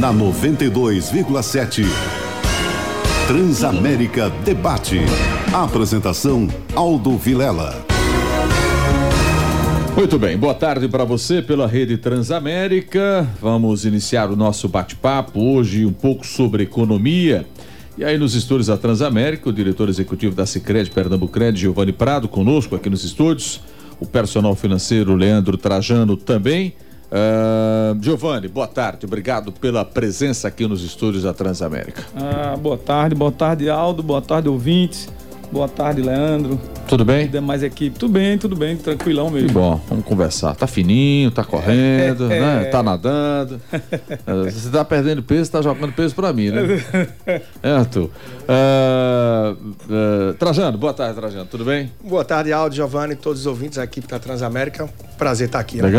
Na 92,7. Transamérica Debate. Apresentação Aldo Vilela. Muito bem, boa tarde para você pela Rede Transamérica. Vamos iniciar o nosso bate-papo hoje um pouco sobre economia. E aí nos estúdios da Transamérica, o diretor executivo da Sicredi Pernambucred, Giovanni Prado, conosco aqui nos estúdios, o personal financeiro Leandro Trajano também. Uh, Giovanni, boa tarde, obrigado pela presença aqui nos estúdios da Transamérica. Ah, boa tarde, boa tarde Aldo, boa tarde ouvintes. Boa tarde, Leandro. Tudo bem? E demais equipe. Tudo bem, tudo bem, tranquilão mesmo. Que bom, vamos conversar. Tá fininho, tá correndo, é, né? Tá nadando. É, você tá perdendo peso, tá jogando peso pra mim, né? É, Arthur. Uh, uh, Trajano, boa tarde, Trajano. Tudo bem? Boa tarde, Aldo, Giovanni, todos os ouvintes aqui da Transamérica. Prazer estar aqui. Né?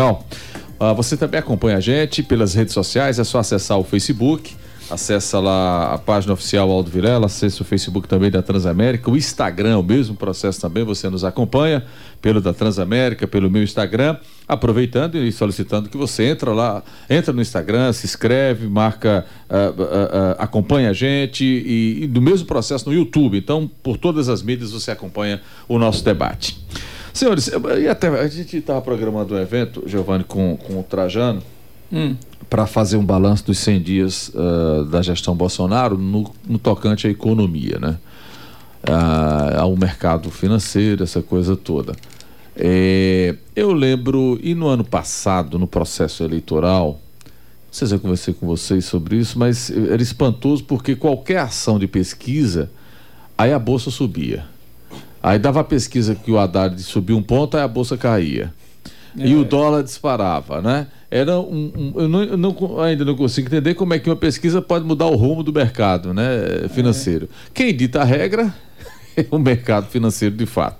Uh, você também acompanha a gente pelas redes sociais, é só acessar o Facebook Acessa lá a página oficial Aldo Vilela, acesse o Facebook também da Transamérica, o Instagram, o mesmo processo também, você nos acompanha pelo da Transamérica, pelo meu Instagram, aproveitando e solicitando que você entra lá, entra no Instagram, se inscreve, marca, uh, acompanha a gente e, e do mesmo processo no YouTube. Então, por todas as mídias você acompanha o nosso debate. Senhores, e até a gente estava programando um evento, Giovanni, com, com o Trajano. Hum para fazer um balanço dos 100 dias uh, da gestão Bolsonaro no, no, tocante à economia, né? Uh, ao mercado financeiro, essa coisa toda. É, eu lembro, e no ano passado, no processo eleitoral, não sei se eu conversei com vocês sobre isso, mas era espantoso porque qualquer ação de pesquisa, aí a bolsa subia. Aí dava a pesquisa que o Haddad subiu um ponto, aí a bolsa caía. É. E o dólar disparava, né? era um, um eu, não, eu não, ainda não consigo entender como é que uma pesquisa pode mudar o rumo do mercado né, financeiro. É. Quem dita a regra é o mercado financeiro de fato.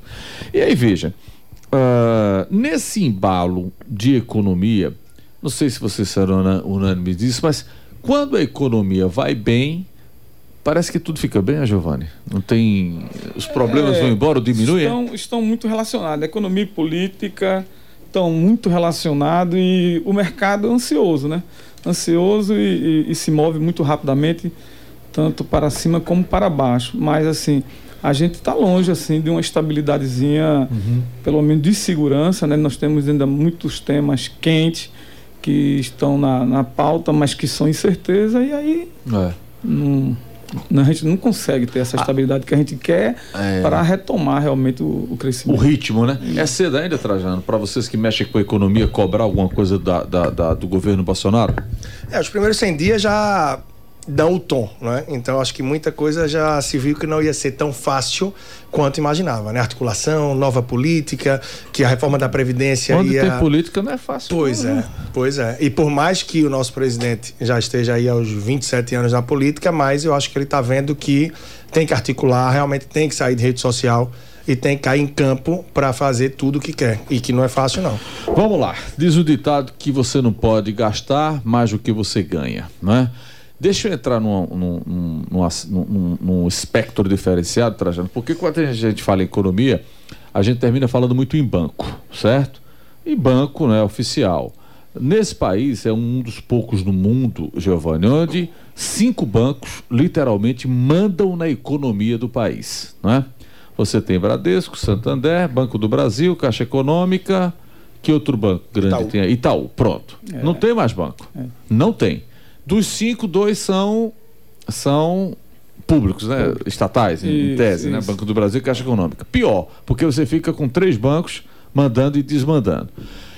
E aí, veja, uh, nesse embalo de economia, não sei se vocês serão unânimes disso, mas quando a economia vai bem, parece que tudo fica bem, né, Giovanni? Não tem. Os problemas é, vão embora ou diminuem? Estão, estão muito relacionados. Economia e política estão muito relacionados e o mercado é ansioso, né? Ansioso e, e, e, se move muito rapidamente, tanto para cima como para baixo. Mas, assim, a gente está longe, assim, de uma estabilidadezinha, uhum. pelo menos de segurança, né? Nós temos ainda muitos temas quentes que estão na, na pauta, mas que são incerteza e aí... É. Não, a gente não consegue ter essa ah. estabilidade que a gente quer é. para retomar realmente o, o, crescimento. O ritmo, né? É cedo ainda, Trajano, para vocês que mexem com a economia, cobrar alguma coisa da, da, da, do governo Bolsonaro? É, os primeiros 100 dias já dão o tom, né? Então acho que muita coisa já se viu que não ia ser tão fácil quanto imaginava, né? Articulação, nova política, que a reforma da previdência Onde ia... tem política não é fácil. Pois não, é, né? pois é. E por mais que o nosso presidente já esteja aí aos 27 anos na política, mas eu acho que ele está vendo que tem que articular, realmente tem que sair de rede social e tem que cair em campo para fazer tudo o que quer e que não é fácil não. Vamos lá. Diz o ditado que você não pode gastar mais do que você ganha, não é? Deixa eu entrar num, num, num, num, espectro diferenciado, Trajano, porque quando a gente fala em economia, a gente termina falando muito em banco, certo? E banco né, oficial. Nesse país é um dos poucos no mundo, Giovanni, onde cinco bancos literalmente mandam na economia do país. Né? Você tem Bradesco, Santander, Banco do Brasil, Caixa Econômica. Que outro banco grande Itaú. tem? Itaú, pronto. É. Não tem mais banco. É. Não tem. Dos cinco, dois são, são públicos, né? Estatais, em, tese, né? isso. né? Banco do Brasil e Caixa Econômica. Pior, porque você fica com três bancos mandando e desmandando.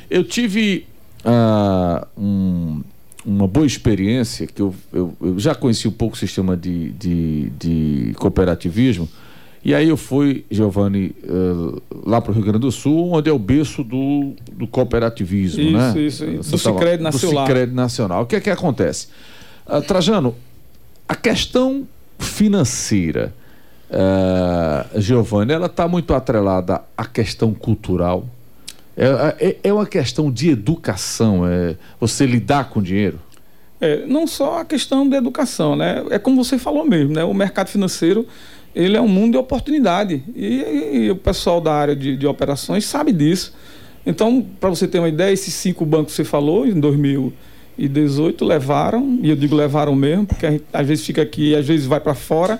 Eu tive uh, um, uma boa experiência, que eu, eu, eu, já conheci um pouco o sistema de, de, de cooperativismo, e aí eu fui, Giovanni, uh, lá para o Rio Grande do Sul, onde é o berço do, do cooperativismo, isso, né? Isso, isso. Do Sicredi Nacional. Do Sicredi Nacional. O que é que acontece? Uh, Trajano, a questão financeira, uh, Giovanni, ela está muito atrelada à questão cultural. É, é, é, uma questão de educação, é você lidar com dinheiro. É, não só a questão da educação, né? É como você falou mesmo, né? O mercado financeiro ele é um mundo de oportunidade. E, e o pessoal da área de, de operações sabe disso. Então, para você ter uma ideia, esses cinco bancos que você falou, em 2000 e 18 levaram, e eu digo levaram mesmo, porque a gente, às vezes fica aqui e às vezes vai para fora,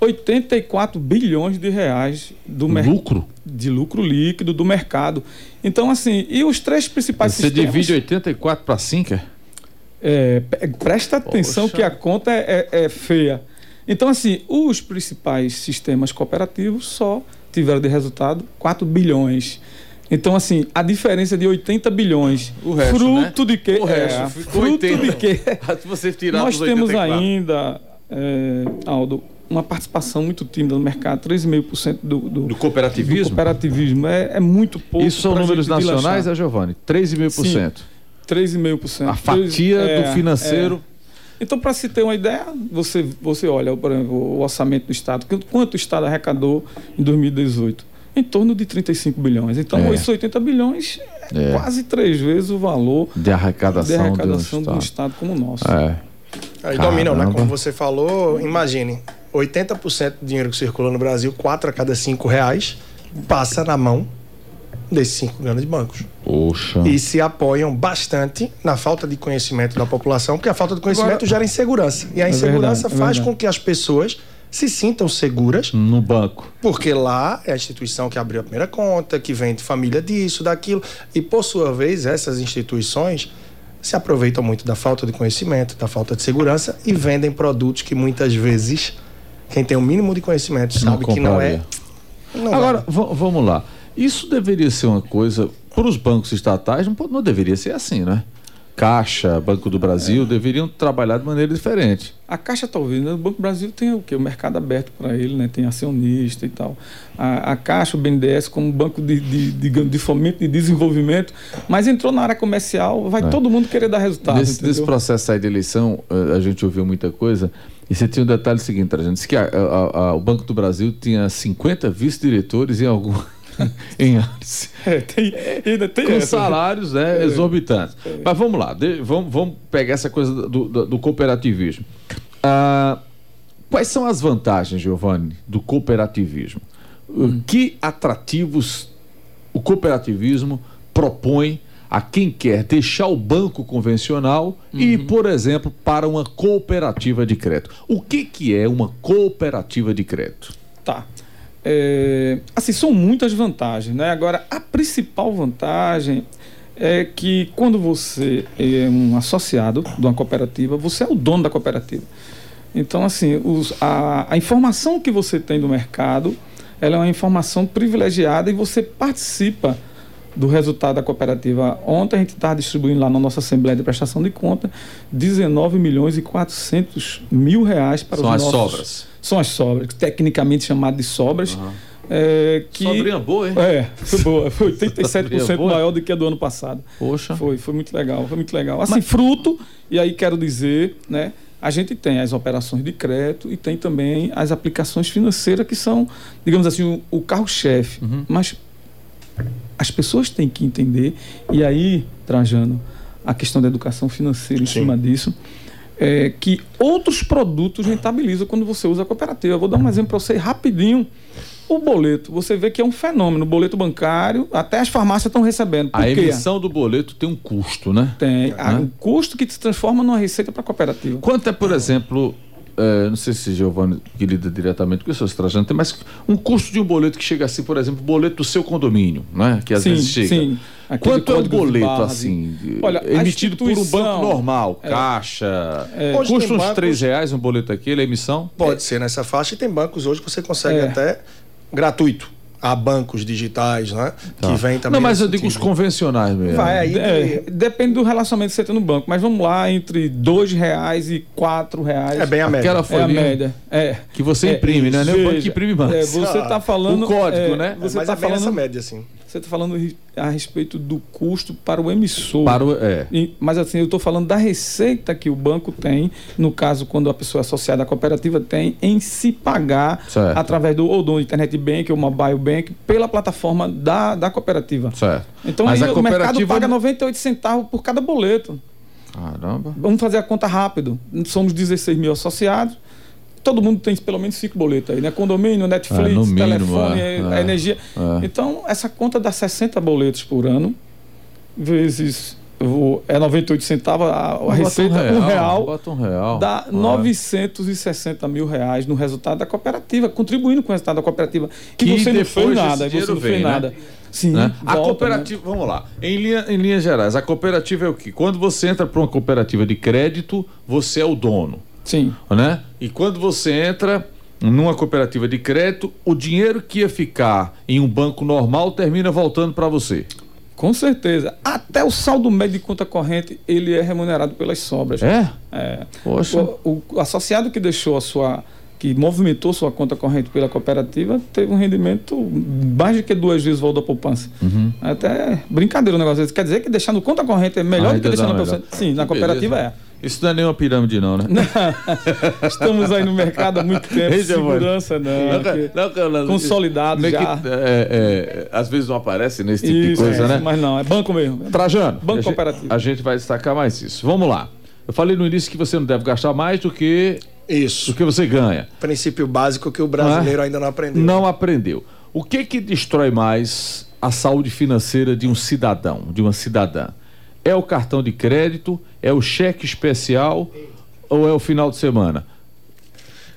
84 bilhões de reais do lucro de lucro líquido do mercado. Então assim, e os três principais Você sistemas, divide 84 para 5? É, presta atenção Poxa. que a conta é, é, é feia. Então assim, os principais sistemas cooperativos só tiveram de resultado 4 bilhões. Então, assim, a diferença de 80 bilhões. O resto, fruto né? de quê? O resto, é, fruto 80. de quê? você tirar Nós temos ainda, é, Aldo, uma participação muito tímida no mercado, 3,5% do, do, do cooperativismo. Do cooperativismo é, é muito pouco. Isso são números nacionais, é, Giovanni? 3,5%. 3,5%. A fatia 3, do é, financeiro. É. Então, para se ter uma ideia, você, você olha, por exemplo, o orçamento do Estado, quanto o Estado arrecadou em 2018? Em torno de 35 bilhões. Então, é. esses 80 bilhões é, é, quase três vezes o valor de arrecadação, de arrecadação de um, estado. como o nosso. É. Aí dominam, né? Como você falou, imagine, 80% do dinheiro que circula no Brasil, 4 a cada 5 reais, passa na mão desses cinco grandes bancos. Poxa. E se apoiam bastante na falta de conhecimento da população, porque a falta de conhecimento Agora, gera insegurança. E a é insegurança verdade, é faz é com que as pessoas se sintam seguras no banco. Porque lá é a instituição que abriu a primeira conta, que vem de família disso, daquilo. E por sua vez, essas instituições se aproveitam muito da falta de conhecimento, da falta de segurança e vendem produtos que muitas vezes quem tem o mínimo de conhecimento sabe não que não é. Não Agora, vamos lá. Isso deveria ser uma coisa para os bancos estatais, não, não deveria ser assim, né? Caixa, Banco do Brasil, é. deveriam trabalhar de maneira diferente. A Caixa talvez, né? o Banco do Brasil tem o quê? O mercado aberto para ele, né? Tem acionista e tal. A, a Caixa, o BNDES, como banco de, de, de, de, fomento e de desenvolvimento, mas entrou na área comercial, vai é. todo mundo querer dar resultado. Nesse, nesse processo aí de eleição, eh, a gente ouviu muita coisa. E você tinha um detalhe seguinte, a gente disse que a, a, o Banco do Brasil tinha 50 vice-diretores em algum em Alice. É, tem, ainda tem Com essa. salários né, é. exorbitantes. É. Mas vamos lá, de, vamos, vamos pegar essa coisa do, do, do cooperativismo. Ah, quais são as vantagens, Giovanni, do cooperativismo? Hum. Que atrativos o cooperativismo propõe a quem quer deixar o banco convencional uhum. e, por exemplo, para uma cooperativa de crédito? O que, que é uma cooperativa de crédito? Tá. É, assim, são muitas vantagens, né? Agora, a principal vantagem é que quando você é um associado de uma cooperativa, você é o dono da cooperativa. Então, assim, os, a, a informação que você tem do mercado, ela é uma informação privilegiada e você participa do resultado da cooperativa. Ontem a gente estava distribuindo lá na nossa Assembleia de Prestação de Conta 19 milhões e 400 mil reais para São os as nossos... sobras. São as sobras, tecnicamente chamado de sobras. Uhum. É, que, Sobrinha boa, hein? É, foi boa. Foi 87% maior do que a do ano passado. Poxa. Foi, foi muito legal, foi muito legal. Assim, Mas... fruto, e aí quero dizer, né? A gente tem as operações de crédito e tem também as aplicações financeiras que são, digamos assim, o, o carro-chefe. Uhum. Mas as pessoas têm que entender, e aí, Trajano, a questão da educação financeira em Sim. cima disso, é que outros produtos rentabilizam quando você usa a cooperativa. Eu vou dar um exemplo para você rapidinho. O boleto, você vê que é um fenômeno. O boleto bancário, até as farmácias estão recebendo. Por a quê? emissão do boleto tem um custo, né? Tem. Né? Um custo que se transforma numa receita para a cooperativa. Quanto é, por exemplo, é, não sei se Giovanni que lida diretamente com isso, Trajano, tem mas um custo de um boleto que chega assim, por exemplo, boleto do seu condomínio, né? Que às sim, vezes chega. Sim. Aquele Quanto é um boleto assim, Olha, emitido por um banco normal, é, caixa? É, custa uns bancos, 3 reais um boleto aquele, a emissão? Pode é. ser nessa faixa e tem bancos hoje que você consegue é. até gratuito há bancos digitais, né? Tá. Que vem também. Não, mas eu digo os convencionais mesmo. Vai aí. É, depende do relacionamento que você tem no banco, mas vamos lá, entre dois reais e quatro reais. É bem a média. Aquela folhinha é a média. É. Que você é, imprime, né? Não é o banco que imprime mais. É, você está falando. O código, é, né? Você está é falando essa média, assim. Você está falando a respeito do custo para o emissor. Para o, é. Mas assim, eu estou falando da receita que o banco tem, no caso, quando a pessoa associada à cooperativa tem, em se pagar certo. através do ou do Internet Bank ou Mobile Bank pela plataforma da, da cooperativa. Certo. Então mas aí, o mercado paga 98 centavos por cada boleto. Caramba. Vamos fazer a conta rápido. Somos 16 mil associados todo mundo tem pelo menos cinco boletos aí, né? Condomínio, Netflix, é, mínimo, telefone, é, a energia. É. Então, essa conta dá 60 boletos por ano, vezes é 98 centavos, a, a receita, um real, Bota um real. dá É. 960 mil reais no resultado da cooperativa, contribuindo com o resultado da cooperativa. Que e você não fez nada, você não fez né? nada. Sim, né? A volta, cooperativa, vamos lá. Em, linha- em linhas gerais, a cooperativa é o quê? Quando você entra para uma cooperativa de crédito, você é o dono. Sim. né? E quando você entra numa cooperativa de crédito, o dinheiro que ia ficar em um banco normal termina voltando para você. Com certeza. Até o saldo médio de conta corrente, ele é remunerado pelas sobras. É? É. Poxa. O, o associado que deixou a sua. que movimentou sua conta corrente pela cooperativa teve um rendimento mais do que duas vezes o valor da poupança. Uhum. Até brincadeira o negócio. Quer dizer que deixar no conta corrente é melhor do que deixar na poupança? Sim, na cooperativa beleza. é. Isso não é nenhuma pirâmide, não, né? Estamos aí no mercado há muito tempo. Ei. Segurança não. que- não, não, Consolidado não é que, já. é, é, às vezes não aparece nesse tipo Isso, de coisa, é, né? Mas não, é banco mesmo. Trajano, Banco a gente- cooperativo. A gente vai destacar mais isso. Vamos lá. Eu falei no início que você não deve gastar mais do que Isso. do que você ganha. Princípio básico que o brasileiro ainda não aprendeu. Não aprendeu. O que que destrói mais a saúde financeira de um cidadão, de uma cidadã? É o cartão de crédito? É o cheque especial? Ou é o final de semana?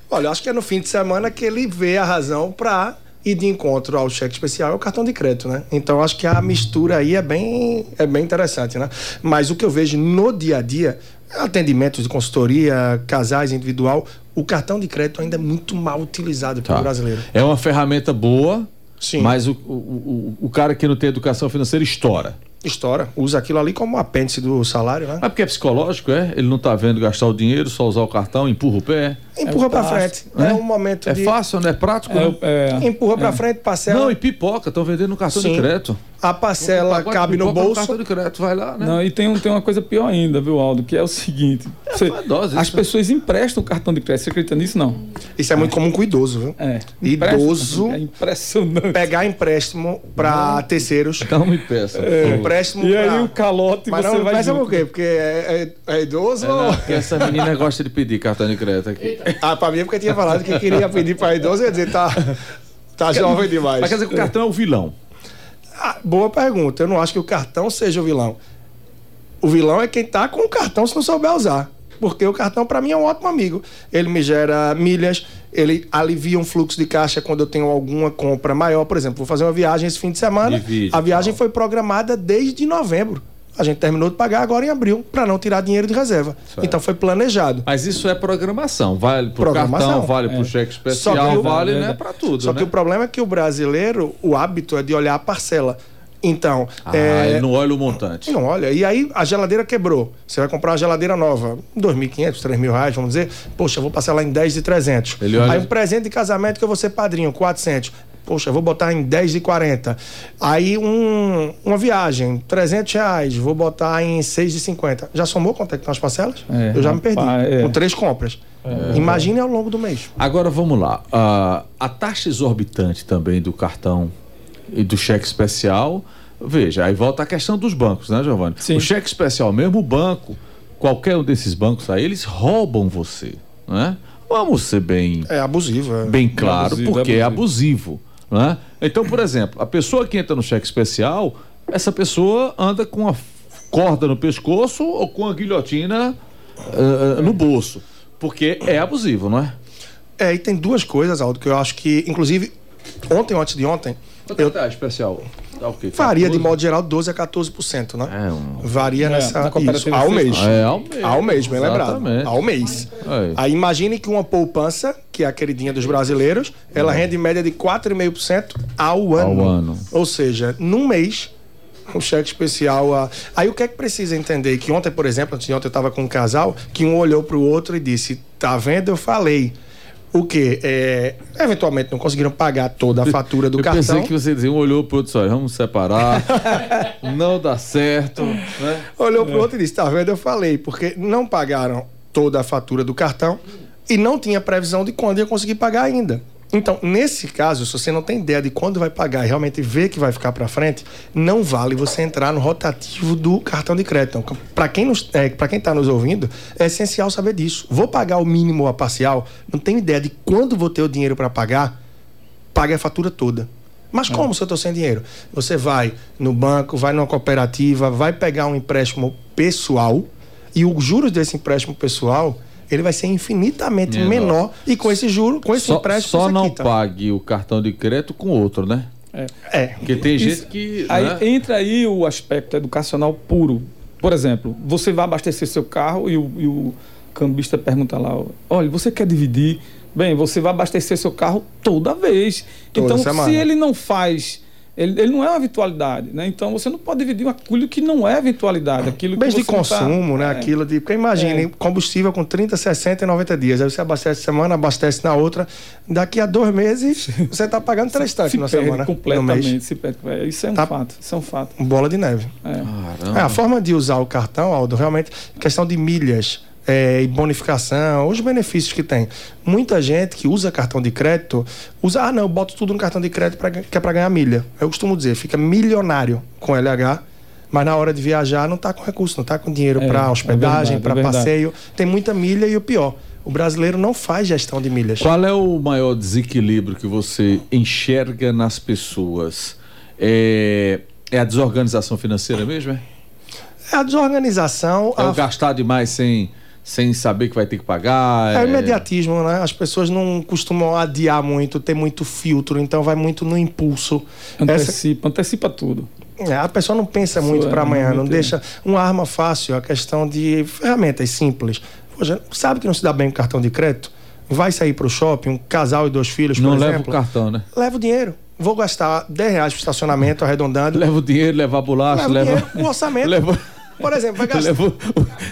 Olha, eu acho que é no fim de semana que ele vê a razão para ir de encontro ao cheque especial e ao cartão de crédito, né? Então acho que a mistura aí é bem, é bem interessante, né? Mas o que eu vejo no dia a dia, atendimentos de consultoria, casais individual, o cartão de crédito ainda é muito mal utilizado pelo Tá. brasileiro. É uma ferramenta boa, Sim. mas o, o, o, o cara que não tem educação financeira estoura. Estoura, usa aquilo ali como apêndice do salário, né? Mas porque é psicológico, é? Ele não tá vendo gastar o dinheiro, só usar o cartão, empurra o pé. Empurra É pra fácil, frente. né? É um momento É de fácil, não é prático? É, não? é, empurra pra frente, parcela. Não, e pipoca, estão vendendo no cartão de Sim. crédito. A parcela de cabe no bolso. cartão de crédito, vai lá, né? Não, e tem, um, tem uma coisa pior ainda, viu, Aldo? Que é o seguinte: você- faz dose as isso, pessoas emprestam o cartão de crédito. Você acredita nisso? Não. Isso é muito comum com idoso, viu? É. Idoso. É impressionante. Pegar empréstimo pra terceiros. Não me peça. É, favor. Empréstimo E aí pra... o calote Mas você não vai pensa junto. por quê? Porque é, é- é idoso É, ou... não, porque essa menina gosta de pedir cartão de crédito aqui. Ah, pra mim é porque tinha falado que queria pedir pra idoso e ia dizer, tá, tá jovem demais. Mas quer dizer que o cartão é o vilão. Ah, boa pergunta. Eu não acho que o cartão seja o vilão. O vilão é quem tá com o cartão se não souber usar. Porque o cartão, pra mim, é um ótimo amigo. Ele me gera milhas, ele alivia um fluxo de caixa quando eu tenho alguma compra maior. Por exemplo, vou fazer uma viagem esse fim de semana. Divide, a viagem foi programada desde novembro. A gente terminou de pagar agora em abril, para não tirar dinheiro de reserva. Então foi planejado. Mas isso é programação. Vale pro Programação. cartão, vale pro É. cheque Só especial, que o- vale né, é. pra tudo. Só né? que o problema é que o brasileiro, o hábito é de olhar a parcela. Então, Ah, é, ele não olha o montante. Não, olha, e aí a geladeira quebrou. Você vai comprar uma geladeira nova, 2.500, 3 mil reais, vamos dizer. Poxa, vou passar lá em 10 de 300. Ele olha- Aí um presente de casamento que eu vou ser padrinho, 400. Poxa, vou botar em 10 de 40. Aí um, uma viagem, 300 reais, vou botar em 6 de 50. Já somou quanto é que estão as parcelas? É, eu já me perdi. é. Com três compras. Imagine ao longo do mês. Agora vamos lá. Ah, a taxa exorbitante também do cartão e do cheque especial. Veja, aí volta a questão dos bancos, né, Giovanni? Sim. O cheque especial, mesmo o banco, qualquer um desses bancos aí, eles roubam você, né? Vamos ser bem, É abusivo. é. bem claro, abusivo, porque é é abusivo, né? Então, por exemplo, a pessoa que entra no cheque especial, essa pessoa anda com a corda no pescoço ou com a guilhotina ah, no bolso, porque é abusivo, não é? É, e tem duas coisas, Aldo, que eu acho que, inclusive, ontem ou antes de ontem, eu tá especial? Tá o quê? varia de 14? modo geral 12 a 14%, né? É, um... Varia É, nessa. na Isso, cooperativa ao mês. É, ao mês. Ao mês, bem lembrado. Ao mês. Aí. Aí imagine que uma poupança, que é a queridinha dos brasileiros, ela rende em média de 4,5% ao ano. Ao ano. Ou seja, num mês, um cheque especial. A... Aí o que é que precisa entender? Que ontem, por exemplo, antes de ontem eu estava com um casal, que um olhou para o outro e disse: Tá vendo? Eu falei. O quê? É, eventualmente não conseguiram pagar toda a fatura do Eu cartão. pensei que você dizia, um olhou pro outro só, vamos separar, não dá certo, né? Olhou pro outro e disse: Tá vendo? Eu falei, porque não pagaram toda a fatura do cartão e não tinha previsão de quando ia conseguir pagar ainda. Então, nesse caso, se você não tem ideia de quando vai pagar e realmente vê que vai ficar para frente, não vale você entrar no rotativo do cartão de crédito. Então, para quem nos, é, para quem está nos ouvindo, é essencial saber disso. Vou pagar o mínimo ou a parcial, não tenho ideia de quando vou ter o dinheiro para pagar, pague a fatura toda. Mas como se eu estou sem dinheiro? Você vai no banco, vai numa cooperativa, vai pegar um empréstimo pessoal e os juros desse empréstimo pessoal ele vai ser infinitamente menor, menor e com esse juro, com esse só, empréstimo só não quita. pague o cartão de crédito com outro, né? É. é. Porque tem Isso, gente que. Aí né? entra aí o aspecto educacional puro. Por exemplo, você vai abastecer seu carro e o, e o cambista pergunta lá: olha, você quer dividir? Bem, você vai abastecer seu carro toda vez. Toda então, semana. se ele não faz ele, ele, não é uma virtualidade, né? Então você não pode dividir aquilo que não é virtualidade, aquilo Bem de tá- consumo, tá... né? É. Aquilo de. Porque imagine, é. combustível com 30, 60 e 90 dias. Aí você abastece semana, abastece na outra. Daqui a dois meses, você está pagando três tanques na semana. Completamente, se perde. É, isso é um tá fato. Isso é um fato. Bola de neve. É. é. a forma de usar o cartão, Aldo, realmente, questão de milhas é, e bonificação, os benefícios que tem. Muita gente que usa cartão de crédito usa, ah, não, eu boto tudo no cartão de crédito pra, que é para ganhar milha. Eu costumo dizer, fica milionário com LH, mas na hora de viajar não está com recurso, não está com dinheiro é, para é hospedagem, é para passeio. Tem muita milha e o pior, o brasileiro não faz gestão de milhas. Qual é o maior desequilíbrio que você enxerga nas pessoas? É, é a desorganização financeira mesmo, é? É a desorganização. É a... o gastar demais sem sem saber que vai ter que pagar. É, é imediatismo, né? As pessoas não costumam adiar muito, ter muito filtro, então vai muito no impulso. Antecipa, Essa... antecipa tudo. É, a pessoa não pensa Isso muito é, para amanhã, não deixa uma arma fácil, a questão de ferramentas simples. Poxa, sabe que não se dá bem com cartão de crédito? Vai sair para o shopping, um casal e dois filhos, não por exemplo. Não leva o cartão, né? Leva o dinheiro. Vou gastar 10 reais para estacionamento, arredondando. Leva o dinheiro, levar bolacha, leva... leva... o orçamento. leva... Por exemplo, vai gastar. Levo,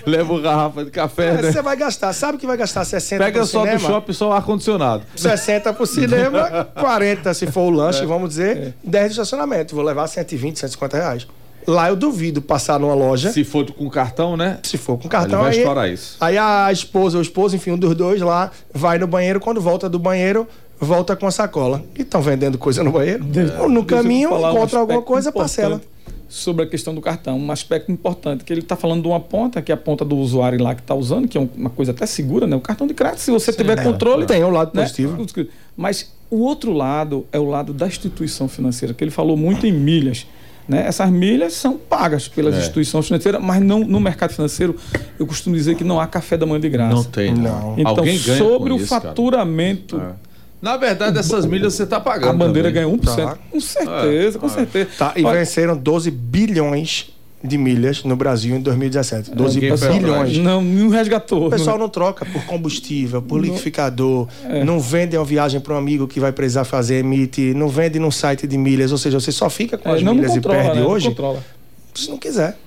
levo garrafa de café. É, né? Você vai gastar, sabe que vai gastar 60 Pega só cinema, do shopping só o ar-condicionado. 60 pro cinema, 40 se for o lanche, é. vamos dizer, é. 10 de estacionamento. Vou levar 120, 150 reais. Lá eu duvido passar numa loja. Se for com cartão, né? Se for com cartão, Ele vai aí, estourar isso. Aí a esposa ou o esposo, enfim, um dos dois lá, vai no banheiro. Quando volta do banheiro, volta com a sacola. E estão vendendo coisa no banheiro. É. No caminho, encontra alguma coisa, parcela sobre a questão do cartão, um aspecto importante, que ele está falando de uma ponta, que é a ponta do usuário lá que está usando, que é uma coisa até segura, né? O cartão de crédito, se você Sim, tiver é, controle. Tem o lado né? positivo. Mas o outro lado é o lado da instituição financeira, que ele falou muito em milhas. Né? Essas milhas são pagas pelas é. instituições financeiras, mas não, no mercado financeiro, eu costumo dizer que não há café da manhã de graça. Não tem, não. Então, Alguém sobre o isso, faturamento. É na verdade, essas milhas você está pagando. A bandeira também. ganhou 1%. Tá. Com certeza, é, com é. certeza. Tá, e Olha, venceram 12 bilhões de milhas no Brasil em 2017. 12 bilhões. Não, não resgatou. O pessoal não troca por combustível, por não, liquidificador, é. não vende uma viagem para um amigo que vai precisar fazer, emite, não vende no site de milhas, ou seja, você só fica com é, as milhas controla, e perde né? hoje. Se não quiser.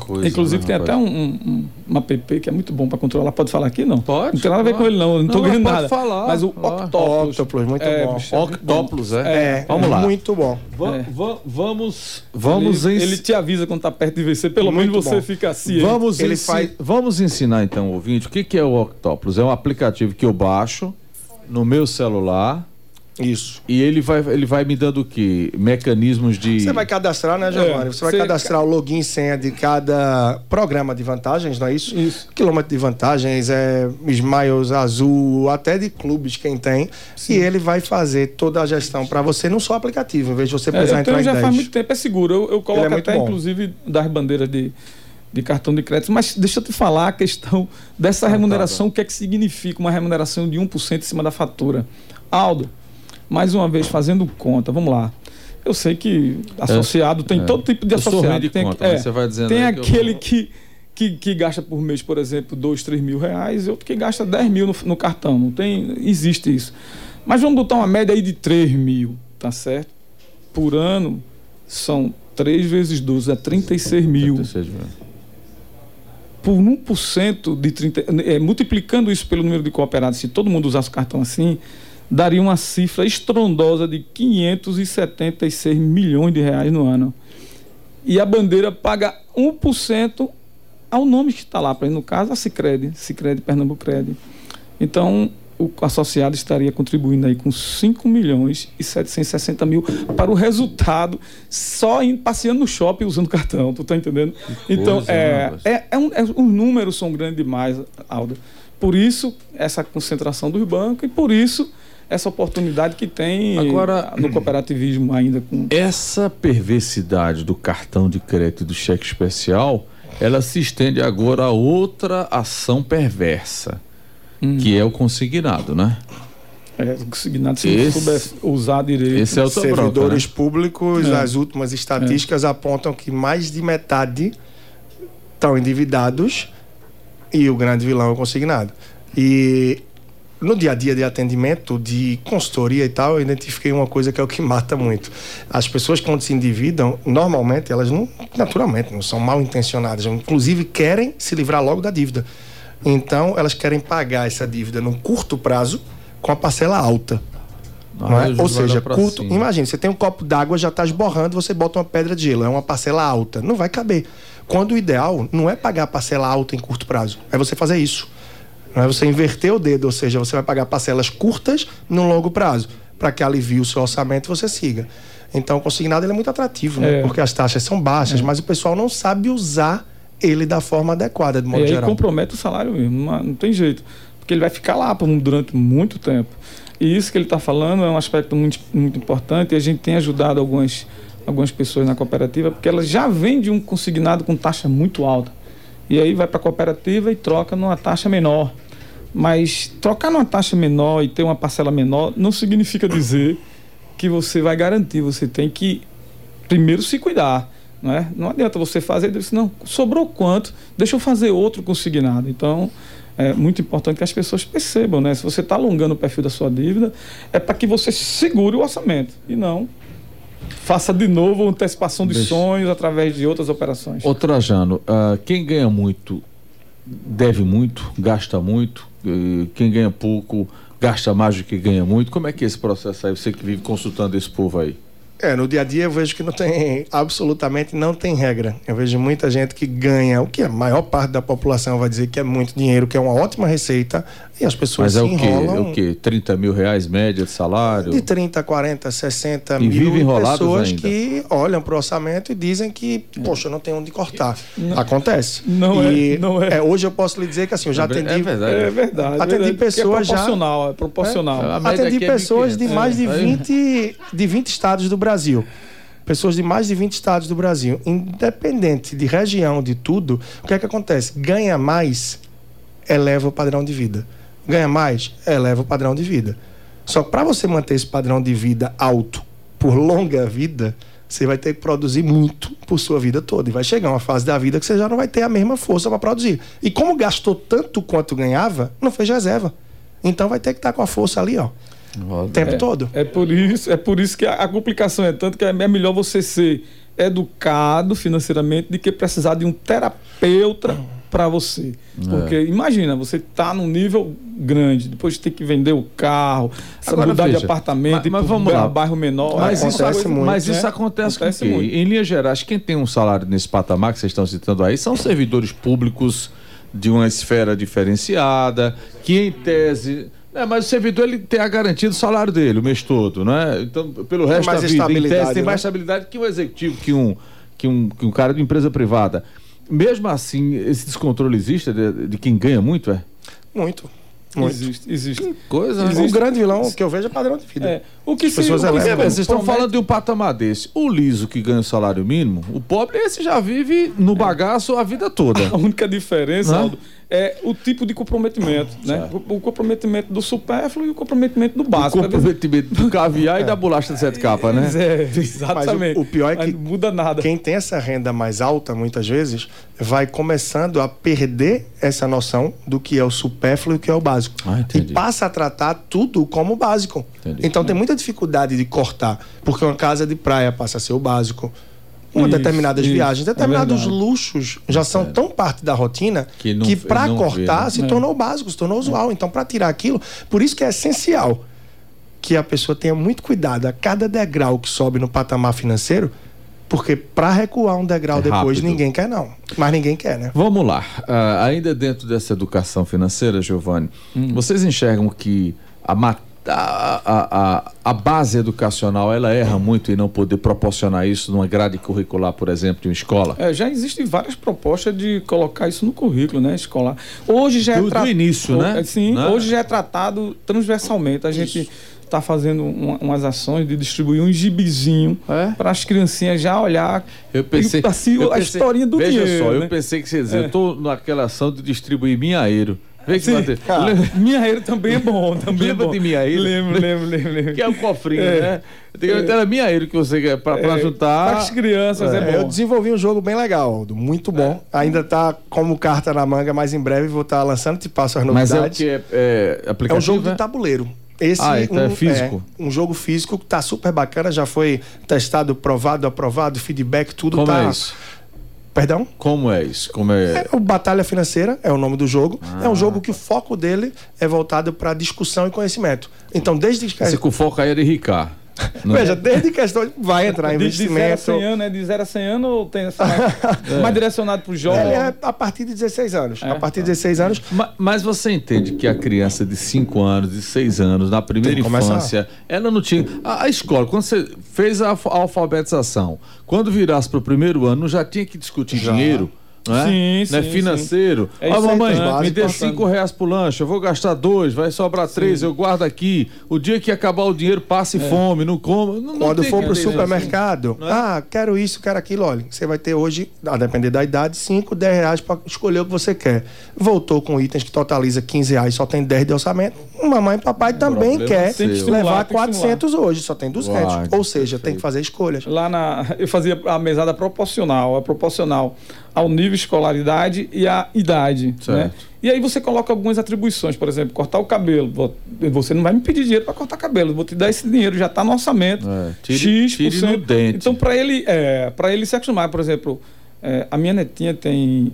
Coisa, Inclusive, né, tem até um, um, uma app que é muito bom para controlar. Pode falar aqui? Não. Pode. Não tem nada a ver com ele, não. Não estou ganhando nada. falar. Mas o Octopus. Muito é, bom. É Octopus, é. é. Vamos lá. Muito bom. Va é. va vamos. Vamos ele, ele, te avisa quando está perto de vencer. Pelo muito menos você bom. fica assim. Vamos, ele faz... vamos ensinar, então, ouvinte, o que, que é o Octopus? É um aplicativo que eu baixo no meu celular isso. E ele vai, ele vai me dando o quê? Mecanismos de. Você vai cadastrar, né, Giovanni? É, você vai cadastrar ca... o login e senha de cada programa de vantagens, não é isso? Isso. Quilômetro de vantagens, é Smiles Azul, até de clubes, quem tem. Sim. E ele vai fazer toda a gestão para você num só aplicativo, em vez de você precisar é, eu entrar em já 10. faz muito tempo, é seguro. Eu, eu coloco é até, bom. inclusive, das bandeiras de de cartão de crédito. Mas deixa eu te falar a questão dessa remuneração, o que é que significa uma remuneração de 1% em cima da fatura. Aldo, mais uma vez fazendo conta, vamos lá. Eu sei que associado é, tem é. todo tipo de eu associado. De tem, conta, é, você vai dizendo tem aquele que, que, que, gasta por mês, por exemplo, 2, 3 mil reais, e outro que gasta 10 mil no, no, cartão. Não tem, existe isso. Mas vamos botar uma média aí de 3 mil, tá certo? Por ano são 3 vezes 12, é 36 mil. 36 mil. Por 1% de 30. É, multiplicando isso pelo número de cooperados, se todo mundo usasse o cartão assim, daria uma cifra estrondosa de 576 milhões de reais no ano. E a bandeira paga 1% ao nome que está lá, no caso a Cicred, Cicred Pernambuco Cred. Então, o associado estaria contribuindo aí com 5 milhões e 760 mil para o resultado só em, passeando no shopping usando cartão, tu tá entendendo? então, é, é, é, um, é, os números são grandes demais, Aldo. Por isso, essa concentração dos bancos e por isso essa oportunidade que tem Agora, no cooperativismo ainda. Com... Essa perversidade do cartão de crédito e do cheque especial, ela se estende agora a outra ação perversa, hum. que é o consignado, né? É, consignado, se esse, souber usar direito. Esse é o Servidores né? públicos, é. as últimas estatísticas é. apontam que mais de metade estão endividados e o grande vilão é o consignado. E no dia a dia de atendimento, de consultoria e tal, eu identifiquei uma coisa que é o que mata muito. As pessoas, quando se endividam, normalmente, elas não, naturalmente, não são mal intencionadas, inclusive querem se livrar logo da dívida. Então, elas querem pagar essa dívida num curto prazo com a parcela alta. Ah, é? Ou seja, curto. Cima. Imagine, você tem um copo d'água, já está esborrando, você bota uma pedra de gelo, é uma parcela alta. Não vai caber. Quando o ideal não é pagar a parcela alta em curto prazo, é você fazer isso não é você inverter o dedo, ou seja, você vai pagar parcelas curtas no longo prazo, para que alivie o seu orçamento e você siga. Então, o consignado é muito atrativo, né? É. porque as taxas são baixas, é. mas o pessoal não sabe usar ele da forma adequada, de modo é, geral. E compromete o salário mesmo, não, não tem jeito, porque ele vai ficar lá durante muito tempo. E isso que ele está falando é um aspecto muito, muito importante e a gente tem ajudado algumas, algumas pessoas na cooperativa, porque elas já vendem um consignado com taxa muito alta. E aí vai para a cooperativa e troca numa taxa menor. Mas trocar numa taxa menor e ter uma parcela menor não significa dizer que você vai garantir. Você tem que primeiro se cuidar. Não, é? não adianta você fazer e dizer, não, sobrou quanto? Deixa eu fazer outro consignado. Então, é muito importante que as pessoas percebam, né? Se você está alongando o perfil da sua dívida, é para que você segure o orçamento e não faça de novo antecipação de Deixa. sonhos através de outras operações. Ô Trajano, uh, quem ganha muito deve muito, gasta muito, quem ganha pouco gasta mais do que ganha muito. Como é que é esse processo aí? Você que vive consultando esse povo aí? É, no dia a dia eu vejo que não tem, absolutamente não tem regra. Eu vejo muita gente que ganha, o que a maior parte da população vai dizer que é muito dinheiro, que é uma ótima receita, e as pessoas Mas é se o quê? enrolam. É o quê? 30 mil reais média de salário? De 30, 40, 60 e mil pessoas ainda. que olham para o orçamento e dizem que, poxa, eu não tenho onde cortar. Não, Acontece. Não e, é, não é. é. Hoje eu posso lhe dizer que assim, eu já é atendi. É verdade. É verdade. Atendi verdade, pessoas é proporcional, já. É proporcional. É, atendi pessoas de mais de 20, de 20 estados do Brasil pessoas de mais de 20 estados do Brasil, independente de região, de tudo, o que é que acontece? Ganha mais, eleva o padrão de vida. Ganha mais, eleva o padrão de vida. Só que para você manter esse padrão de vida alto por longa vida, você vai ter que produzir muito por sua vida toda. E vai chegar uma fase da vida que você já não vai ter a mesma força para produzir. E como gastou tanto quanto ganhava, não fez reserva. Então vai ter que estar tá com a força ali, ó. O tempo é, todo. É por isso, é por isso que a, a complicação é tanto que é melhor você ser educado financeiramente do que precisar de um terapeuta para você. É. Porque imagina, você tá num nível grande, depois tem que vender o carro, Agora, mudar veja, de apartamento, mas, mas vamos lá. bairro menor. Mas, isso, acontece muito, mas né? isso acontece, acontece com quem? Em linhas gerais, quem tem um salário nesse patamar que vocês estão citando aí são servidores públicos de uma esfera diferenciada, que em tese é, mas o servidor ele tem a garantia do salário dele o mês todo, né? Então, pelo resto da vida, em tese, tem mais né? estabilidade que um executivo, que um, que, um, que um cara de empresa privada. Mesmo assim, esse descontrole existe de, de quem ganha muito, é? Muito. Muito. Existe, existe. Que coisa, né? existe. O grande vilão que eu vejo é padrão de vida. É. O que As se, pessoas o que Vocês estão falando de um patamar desse. O liso que ganha o salário mínimo, o pobre esse já vive no bagaço a vida toda. A única diferença, Aldo, é o tipo de comprometimento, né? O, o, comprometimento do supérfluo e o comprometimento do básico. O comprometimento do caviar é. e da bolacha de sete capas, né? É, exatamente. O, o, pior é que não muda nada. Quem tem essa renda mais alta, muitas vezes, vai começando a perder essa noção do que é o supérfluo e o que é o básico. Ah, e passa a tratar tudo como básico. Entendi. Então tem muita dificuldade de cortar, porque uma casa de praia passa a ser o básico uma isso, determinadas isso, viagens, é determinados é luxos já são é. tão parte da rotina que, que para cortar vê, né? se é. tornou básico, se tornou usual. Então, para tirar aquilo, por isso que é essencial que a pessoa tenha muito cuidado a cada degrau que sobe no patamar financeiro, porque para recuar um degrau é depois rápido. ninguém quer não. Mas ninguém quer, né? Vamos lá. Uh, ainda dentro dessa educação financeira, Giovanni, hum. vocês enxergam que a matéria a, a, a, base educacional ela erra muito em não poder proporcionar isso numa grade curricular, por exemplo, de uma escola? É, já existem várias propostas de colocar isso no currículo, né, escolar. Hoje já é do, tra... do início, né? Sim, né? hoje já é tratado transversalmente. A gente está fazendo uma, umas ações de distribuir um gibizinho É? para as criancinhas já olhar Eu pensei, e, assim, eu a pensei- historinha do veja dinheiro. só, eu né? pensei que você ia dizer, É. eu tô naquela ação de distribuir minhaeiro. Vê que Sim. Minhaeiro também é bom, também Lembra é bom. de Minhaeiro? Lembro, lembro, lembro. lembro. Que é o cofrinho, É. né? Antigamente era minhaeiro que você quer pra, pra É, juntar. Para as crianças é, É, eu bom. desenvolvi um jogo bem legal, Aldo, muito bom. Ainda tá como carta na manga, mas em breve vou estar lançando, te passo as Mas é o novidades. que? É, é É aplicativo? um jogo né? de tabuleiro. Esse Ah, então é um, físico? é, um jogo físico que tá super bacana, já foi testado, provado, aprovado, feedback, tudo Como tá. é isso? Perdão? Como é isso? Como é... É o Batalha Financeira, é o nome do jogo. É Ah. um jogo que o foco dele é voltado para discussão e conhecimento. Então, desde que. Esse com foco aí é de Ricar. Não é? Veja, desde questão de vai entrar De, de 0 a investimento. 100 anos, é de 0 a 100 anos ou tem essa mais, mais direcionado para os jovens? Ele é a partir de 16 anos. É. A partir de 16 anos, Ma- Mas você entende que a criança de 5 anos, de 6 anos, na primeira infância, ela não tinha. A, a escola, quando você fez a alfabetização, quando virasse para o primeiro ano, não já tinha que discutir Já. dinheiro? Não é? Sim, não é sim, financeiro. É Ó, aí, mamãe, tá me dê. 5 reais pro lanche, eu vou gastar dois, vai sobrar três, eu guardo aqui. O dia que acabar o dinheiro, passe fome, não coma. Não, não quando tem for pro supermercado, Não é? ah, quero isso, quero aquilo, olha, você vai ter hoje, a depender da idade, 5, 10 reais para escolher o que você quer. Voltou com itens que totaliza 15 reais, só tem 10 de orçamento. Mamãe e papai também quer que estimular, levar tem que 400 hoje, só tem 200. Uai, Ou seja, perfeito. tem que fazer escolhas. Lá na. Eu fazia a mesada proporcional, é proporcional ao nível de escolaridade e à idade. Certo. Né? E aí você coloca algumas atribuições, por exemplo, cortar o cabelo. Você não vai me pedir dinheiro para cortar cabelo, eu vou te dar esse dinheiro, já está no orçamento. É, tire- X%. tire no dente. Então, para ele, é, ele se acostumar, por exemplo, é, a minha netinha tem.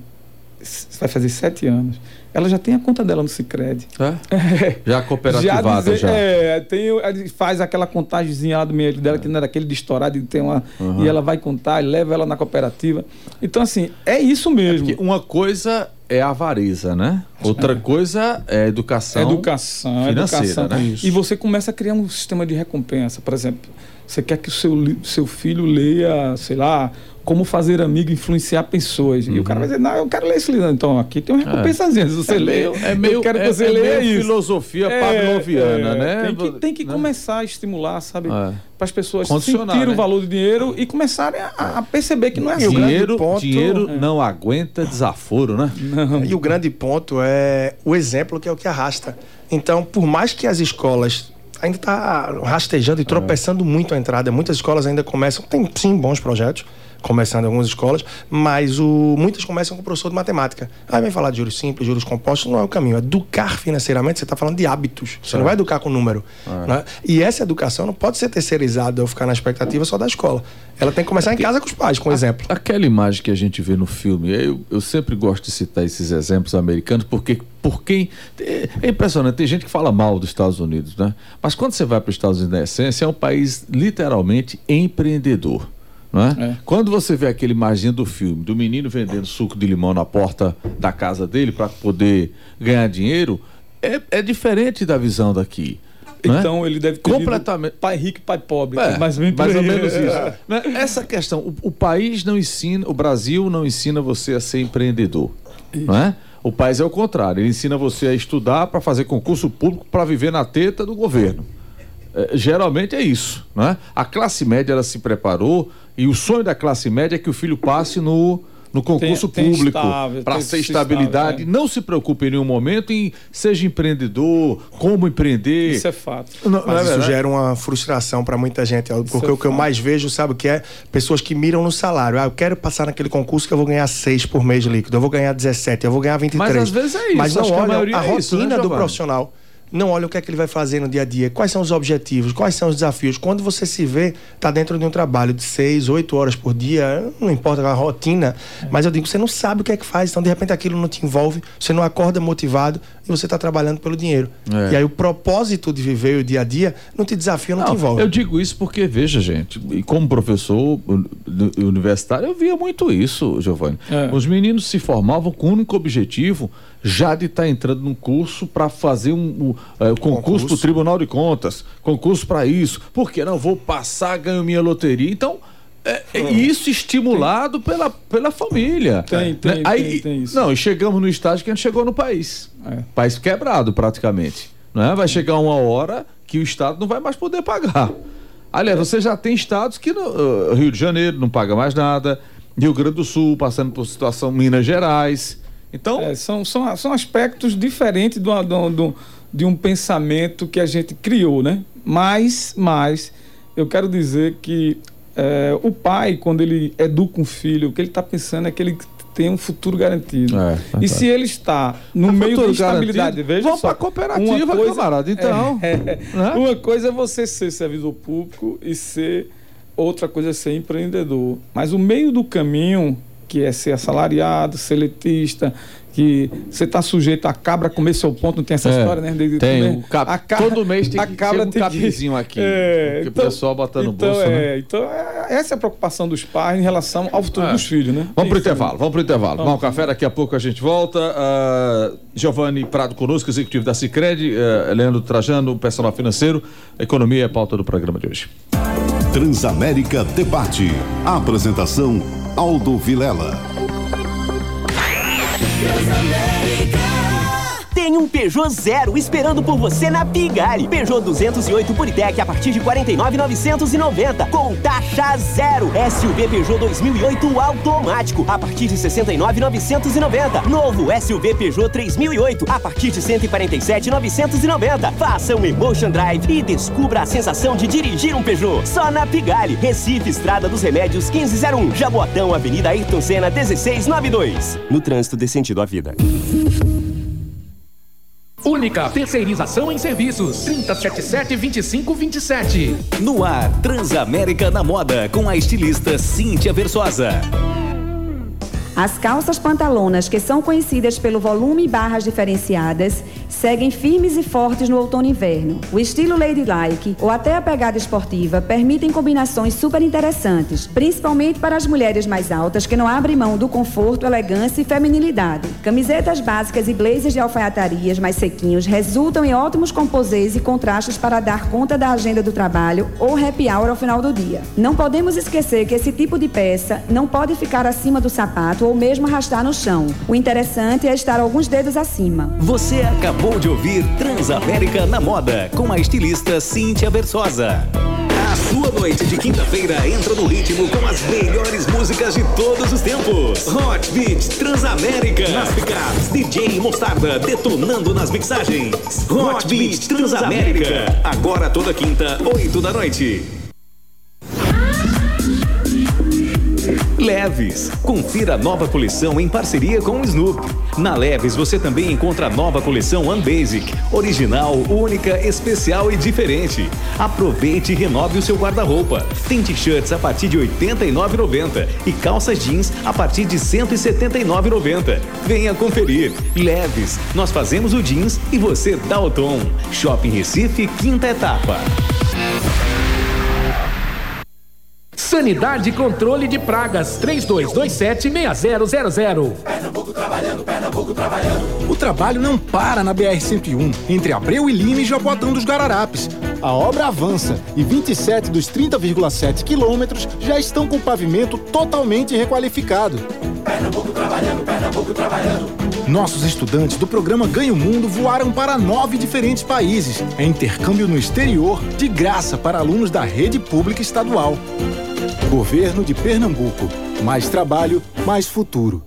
Vai fazer sete anos. Ela já tem a conta dela no Cicred. É? Já cooperativada dizer- já. É, tem, faz aquela contagemzinha lá do meio dela, que não era aquele de estourado, e tem uma. Uhum. E ela vai contar, e leva ela na cooperativa. Então, assim, é isso mesmo. Porque uma coisa é avareza, né? Outra coisa é educação. educação, financeira, educação. né? E você começa a criar um sistema de recompensa. Por exemplo, você quer que o seu, seu filho leia, sei lá, como fazer amigo influenciar pessoas. E o cara vai dizer, não, eu quero ler esse livro. Então, aqui tem uma recompensazinha. Se você Uhum. É lê, meio, é meio, eu quero é, que você é leia meio isso. filosofia É, pavloviana, é, né? Tem que, tem que Né? começar a estimular, sabe? É. Para as pessoas sentirem né? o valor do dinheiro e começarem a, a perceber que não é E o assim. grande Dinheiro, ponto- dinheiro É. não aguenta desaforo, né? Não. E o grande ponto é o exemplo que é o que arrasta. Então, por mais que as escolas ainda tá rastejando e tropeçando muito a entrada, muitas escolas ainda começam, tem sim bons projetos, começando em algumas escolas, mas o, muitas começam com o professor de matemática. Aí vem falar de juros simples, juros compostos, não é o caminho. Educar financeiramente, você está falando de hábitos. Você não vai educar com número. né? E essa educação não pode ser terceirizada ou ficar na expectativa só da escola. Ela tem que começar em casa com os pais, com exemplo. Aquela imagem que a gente vê no filme, eu, eu sempre gosto de citar esses exemplos americanos, porque por quem. É é impressionante, tem gente que fala mal dos Estados Unidos, né? Mas quando você vai para os Estados Unidos, na essência, é um país literalmente empreendedor. É? É. Quando você vê aquele imagem do filme, do menino vendendo suco de limão na porta da casa dele para poder ganhar dinheiro, é, é diferente da visão daqui. é? Então ele deve ter Completamente. pai rico e pai pobre. É, mais, bem mais ou menos isso. Né? Essa questão, o, o país não ensina, o Brasil não ensina você a ser empreendedor, não é? O país é o contrário, ele ensina você a estudar para fazer concurso público para viver na teta do governo. É, geralmente é isso, né? A classe média ela se preparou e o sonho da classe média é que o filho passe no no concurso Tem- tem público para ser estável, estabilidade. é. Não se preocupe em nenhum momento em seja empreendedor, como empreender. Isso é fato. Não- não é Mas isso verdade? gera uma frustração para muita gente, porque Isso é o que eu mais vejo, sabe que é? Pessoas que miram no salário. Ah, eu quero passar naquele concurso que eu vou ganhar 6 por mês líquido, eu vou ganhar 17, eu vou ganhar 23. Mas às vezes é isso, Mas não que a a, é rotina isso, né, do profissional. Não olha o que é que ele vai fazer no dia a dia, quais são os objetivos, quais são os desafios. Quando você se vê, tá dentro de um trabalho de 6, 8 horas por dia, não importa a rotina, mas eu digo, você não sabe o que é que faz, então de repente aquilo não te envolve, você não acorda motivado e você está trabalhando pelo dinheiro. É. E aí o propósito de viver o dia a dia não te desafia, não, te envolve. Eu digo isso porque, veja, gente, e como professor uni- universitário, eu via muito isso, Giovanni. É. Os meninos se formavam com o único objetivo já de estar entrando num curso para fazer um, um, eh, concurso Concurso. para o Tribunal de Contas, concurso para isso, porque não vou passar, ganho minha loteria. Então. É, é isso estimulado pela, pela família. Tem, tem, Né? Aí, tem, tem isso. Não, e chegamos no estágio que a gente chegou no país. É. País quebrado, praticamente. Né? Vai chegar uma hora que o Estado não vai mais poder pagar. Aliás, você já tem estados que no uh, Rio de Janeiro não paga mais nada, Rio Grande do Sul passando por situação Minas Gerais. Então. É, são, são, são aspectos diferentes do, do, do, de um pensamento que a gente criou, né? Mas, mas eu quero dizer que é, o pai, quando ele educa um filho, o que ele está pensando é que ele tem um futuro garantido. É, e se ele está no meio da instabilidade, veja vamos para a cooperativa, coisa, camarada. Então, é, é, né? uma coisa é você ser servidor público e ser outra coisa é ser empreendedor. Mas o meio do caminho, que é ser assalariado, seletista, que você está sujeito a cabra comer seu ponto, não tem essa é, história, né? De, tem. Né? Cap... A cabra, Todo mês tem que cabra ter um capzinho que... aqui. É, então, o pessoal botando então, no bolso. É, né? Então, é, essa é a preocupação dos pais em relação ao futuro é. dos filhos, né? Vamos para o intervalo, vamos para o intervalo. Vamos. vamos café, daqui a pouco a gente volta. Uh, Giovanni Prado conosco, executivo da Cicred, uh, Leandro Trajano, personal financeiro. Economia é a pauta do programa de hoje. Transamérica Debate. Apresentação Aldo Vilela. Um Peugeot Zero esperando por você na Pigari. Peugeot 208 Buritec a partir de 49,990 com taxa zero. SUV Peugeot 2008 automático a partir de 69,990. Novo SUV Peugeot 3008 a partir de 147,990. Faça um Emotion Drive e descubra a sensação de dirigir um Peugeot. Só na Pigari, Recife, Estrada dos Remédios 1501, Jaboatão, Avenida Ayrton Senna 1692. No trânsito dê sentido à vida. Única terceirização em serviços. 3077-2527. No ar, Transamérica na Moda, com a estilista Cíntia Versosa. As calças pantalonas, que são conhecidas pelo volume e barras diferenciadas, seguem firmes e fortes no outono e inverno. O estilo ladylike ou até a pegada esportiva permitem combinações super interessantes, principalmente para as mulheres mais altas que não abrem mão do conforto, elegância e feminilidade. Camisetas básicas e blazers de alfaiatarias mais sequinhos resultam em ótimos composês e contrastes para dar conta da agenda do trabalho ou happy hour ao final do dia. Não podemos esquecer que esse tipo de peça não pode ficar acima do sapato ou mesmo arrastar no chão. O interessante é estar alguns dedos acima. Você acabou Acabou de ouvir Transamérica na Moda com a estilista Cíntia Versosa. A sua noite de quinta-feira entra no ritmo com as melhores músicas de todos os tempos. Hot Beat Transamérica. Nas picapes, DJ Mostarda detonando nas mixagens. Hot Beat Transamérica. Agora toda quinta, 8 da noite. Leves. Confira a nova coleção em parceria com o Snoop. Na Leves você também encontra a nova coleção Unbasic, original, única, especial e diferente. Aproveite e renove o seu guarda-roupa. Tem t-shirts a partir de R$ 89,90 e calças jeans a partir de R$ 179,90. Venha conferir. Leves. Nós fazemos o jeans e você dá o tom. Shopping Recife, quinta etapa. Sanidade e Controle de Pragas 3227-6000. Pernambuco trabalhando, Pernambuco trabalhando. O trabalho não para na BR-101, entre Abreu e Lima e Jaboatão dos Guararapes. A obra avança e 27 dos 30,7 quilômetros já estão com o pavimento totalmente requalificado. Pernambuco trabalhando, Pernambuco trabalhando. Nossos estudantes do programa Ganho Mundo voaram para nove diferentes países. É intercâmbio no exterior, de graça para alunos da rede pública estadual. Governo de Pernambuco. Mais trabalho, mais futuro.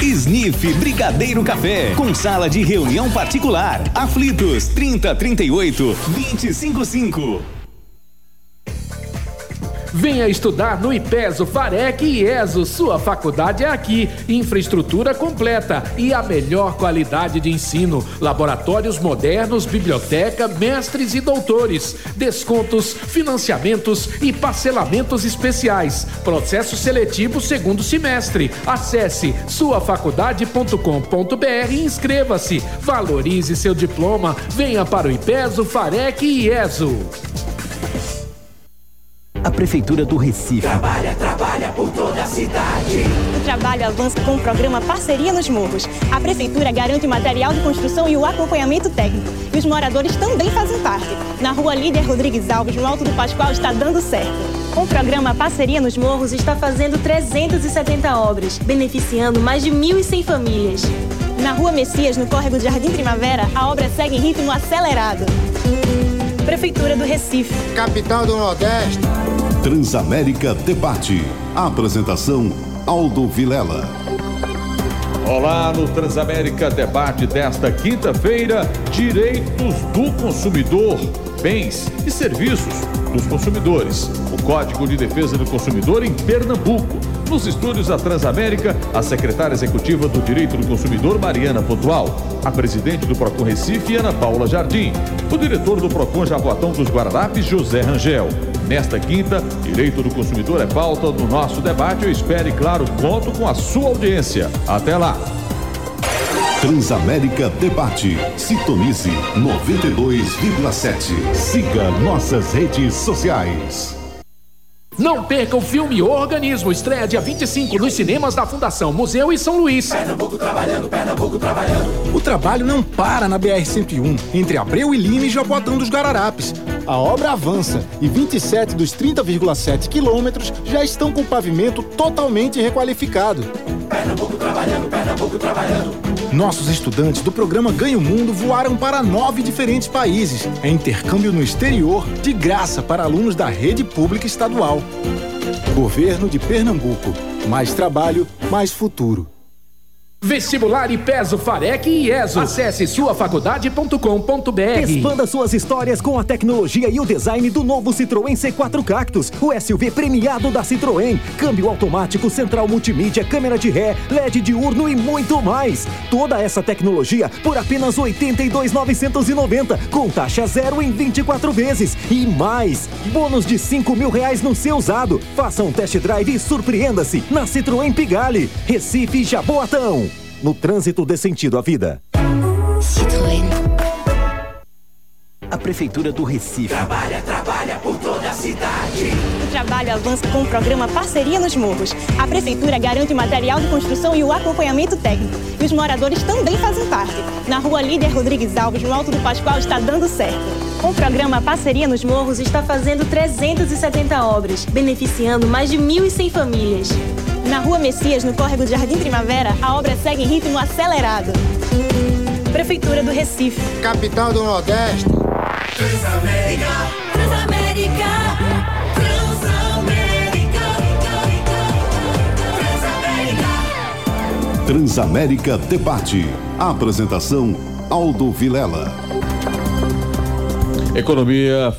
Sniff Brigadeiro Café, com sala de reunião particular. Aflitos 3038 255. Venha estudar no IPESO, FAREC e ESO. Sua faculdade é aqui. Infraestrutura completa e a melhor qualidade de ensino. Laboratórios modernos, biblioteca, mestres e doutores. Descontos, financiamentos e parcelamentos especiais. Processo seletivo segundo semestre. Acesse suafaculdade.com.br e inscreva-se. Valorize seu diploma. Venha para o IPESO, FAREC e ESO. A Prefeitura do Recife. Trabalha, trabalha por toda a cidade. O trabalho avança com o programa Parceria nos Morros. A Prefeitura garante material de construção e o acompanhamento técnico. E os moradores também fazem parte. Na rua Líder Rodrigues Alves, no Alto do Pascoal, está dando certo. O programa Parceria nos Morros está fazendo 370 obras, beneficiando mais de 1.100 famílias. Na Rua Messias, no córrego do Jardim Primavera, a obra segue em ritmo acelerado. Prefeitura do Recife. Capital do Nordeste. Transamérica Debate. Apresentação Aldo Vilela. Olá, no Transamérica Debate desta quinta-feira, direitos do consumidor, bens e serviços dos consumidores. O Código de Defesa do Consumidor em Pernambuco. Nos estúdios da Transamérica, a secretária executiva do Direito do Consumidor, Mariana Pontual, a presidente do Procon Recife, Ana Paula Jardim, o diretor do Procon Jaboatão dos Guararapes, José Rangel. Nesta quinta, Direito do Consumidor é pauta do nosso debate. Eu espero e, claro, conto com a sua audiência. Até lá! Transamérica Debate. Sintonize 92,7. Siga nossas redes sociais. Não perca o filme Organismo, estreia dia 25 nos cinemas da Fundação Museu e São Luís. Pernambuco trabalhando, Pernambuco trabalhando. O trabalho não para na BR-101, entre Abreu e Lima e Jaboatão dos Guararapes. A obra avança e 27 dos 30,7 quilômetros já estão com o pavimento totalmente requalificado. Pernambuco trabalhando, Pernambuco trabalhando. Nossos estudantes do programa Ganho Mundo voaram para nove diferentes países. É intercâmbio no exterior, de graça para alunos da rede pública estadual. Governo de Pernambuco. Mais trabalho, mais futuro. Vestibular IPESO, FAREC e IESO. Acesse suafaculdade.com.br. Expanda suas histórias com a tecnologia e o design do novo Citroën C4 Cactus, o SUV premiado da Citroën. Câmbio automático, central multimídia, câmera de ré, LED diurno e muito mais. Toda essa tecnologia por apenas R$ 82,990, com taxa zero em 24 vezes. E mais, bônus de 5 mil reais no seu usado. Faça um test drive e surpreenda-se na Citroën Pigali, Recife Jaboatão. No trânsito dê sentido à vida. Citroën. A Prefeitura do Recife. Trabalha, trabalha por toda a cidade. O trabalho avança com o programa Parceria nos Morros. A Prefeitura garante o material de construção e o acompanhamento técnico. E os moradores também fazem parte. Na rua Líder Rodrigues Alves, no Alto do Pascoal, está dando certo. O programa Parceria nos Morros está fazendo 370 obras, beneficiando mais de 1.100 famílias. Na Rua Messias, no córrego do Jardim Primavera, a obra segue em ritmo acelerado. Prefeitura do Recife. Capital do Nordeste. Transamérica. Transamérica. Transamérica. Transamérica Debate. Apresentação Aldo Vilela. Economia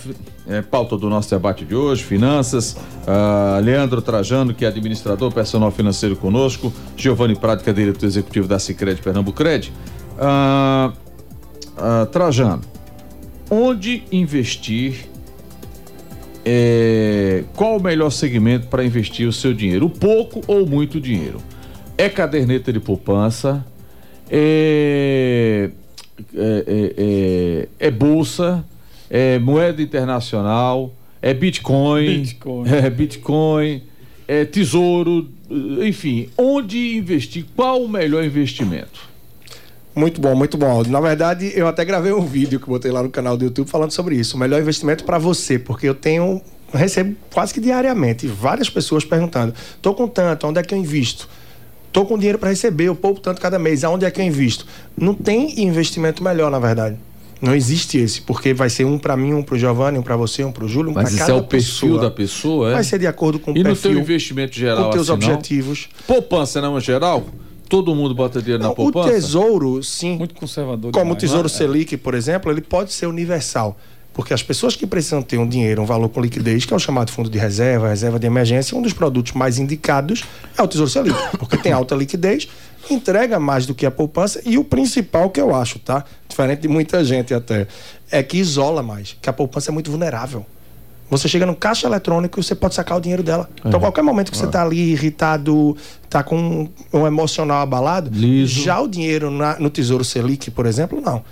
é pauta do nosso debate de hoje, finanças. Uh, Leandro Trajano, que é administrador personal financeiro conosco. Giovanni Prado, que é diretor executivo da Cicred Pernambucred. Uh, uh, Trajano, onde investir? É, qual o melhor segmento para investir o seu dinheiro? Pouco ou muito dinheiro? É caderneta de poupança? É, é, é, é, é bolsa? É moeda internacional, é Bitcoin, Bitcoin. é Bitcoin, é tesouro, enfim, onde investir? Qual o melhor investimento? Muito bom, muito bom. Na verdade, eu até gravei um vídeo que botei lá no canal do YouTube falando sobre isso. O melhor investimento para você, porque eu tenho recebo quase que diariamente várias pessoas perguntando: "Tô com tanto, onde é que eu invisto?" Tô com dinheiro para receber, eu poupo tanto cada mês, aonde é que eu invisto? Não tem investimento melhor, na verdade. Não existe esse, porque vai ser um para mim, um para o Giovanni, um para você, um para o Júlio, um para Mas cada isso é o perfil pessoa. da pessoa, é? Vai ser de acordo com o E no perfil. teu investimento geral, com teus assim, não? objetivos. Poupança não é geral? Todo mundo bota dinheiro na O poupança? tesouro, sim. Muito conservador. Como o demais. Tesouro É. Selic, por exemplo, ele pode ser universal. Porque as pessoas que precisam ter um dinheiro, um valor com liquidez, que é o chamado fundo de reserva, reserva de emergência, um dos produtos mais indicados é o Tesouro Selic. Porque tem alta liquidez, entrega mais do que a poupança e o principal que eu acho, tá? Diferente de muita gente até, é que isola mais, que a poupança é muito vulnerável. Você chega no caixa eletrônico e você pode sacar o dinheiro dela. Então, É. qualquer momento que você tá ali irritado, tá com um emocional abalado, já o dinheiro na- no Tesouro Selic, por exemplo, não.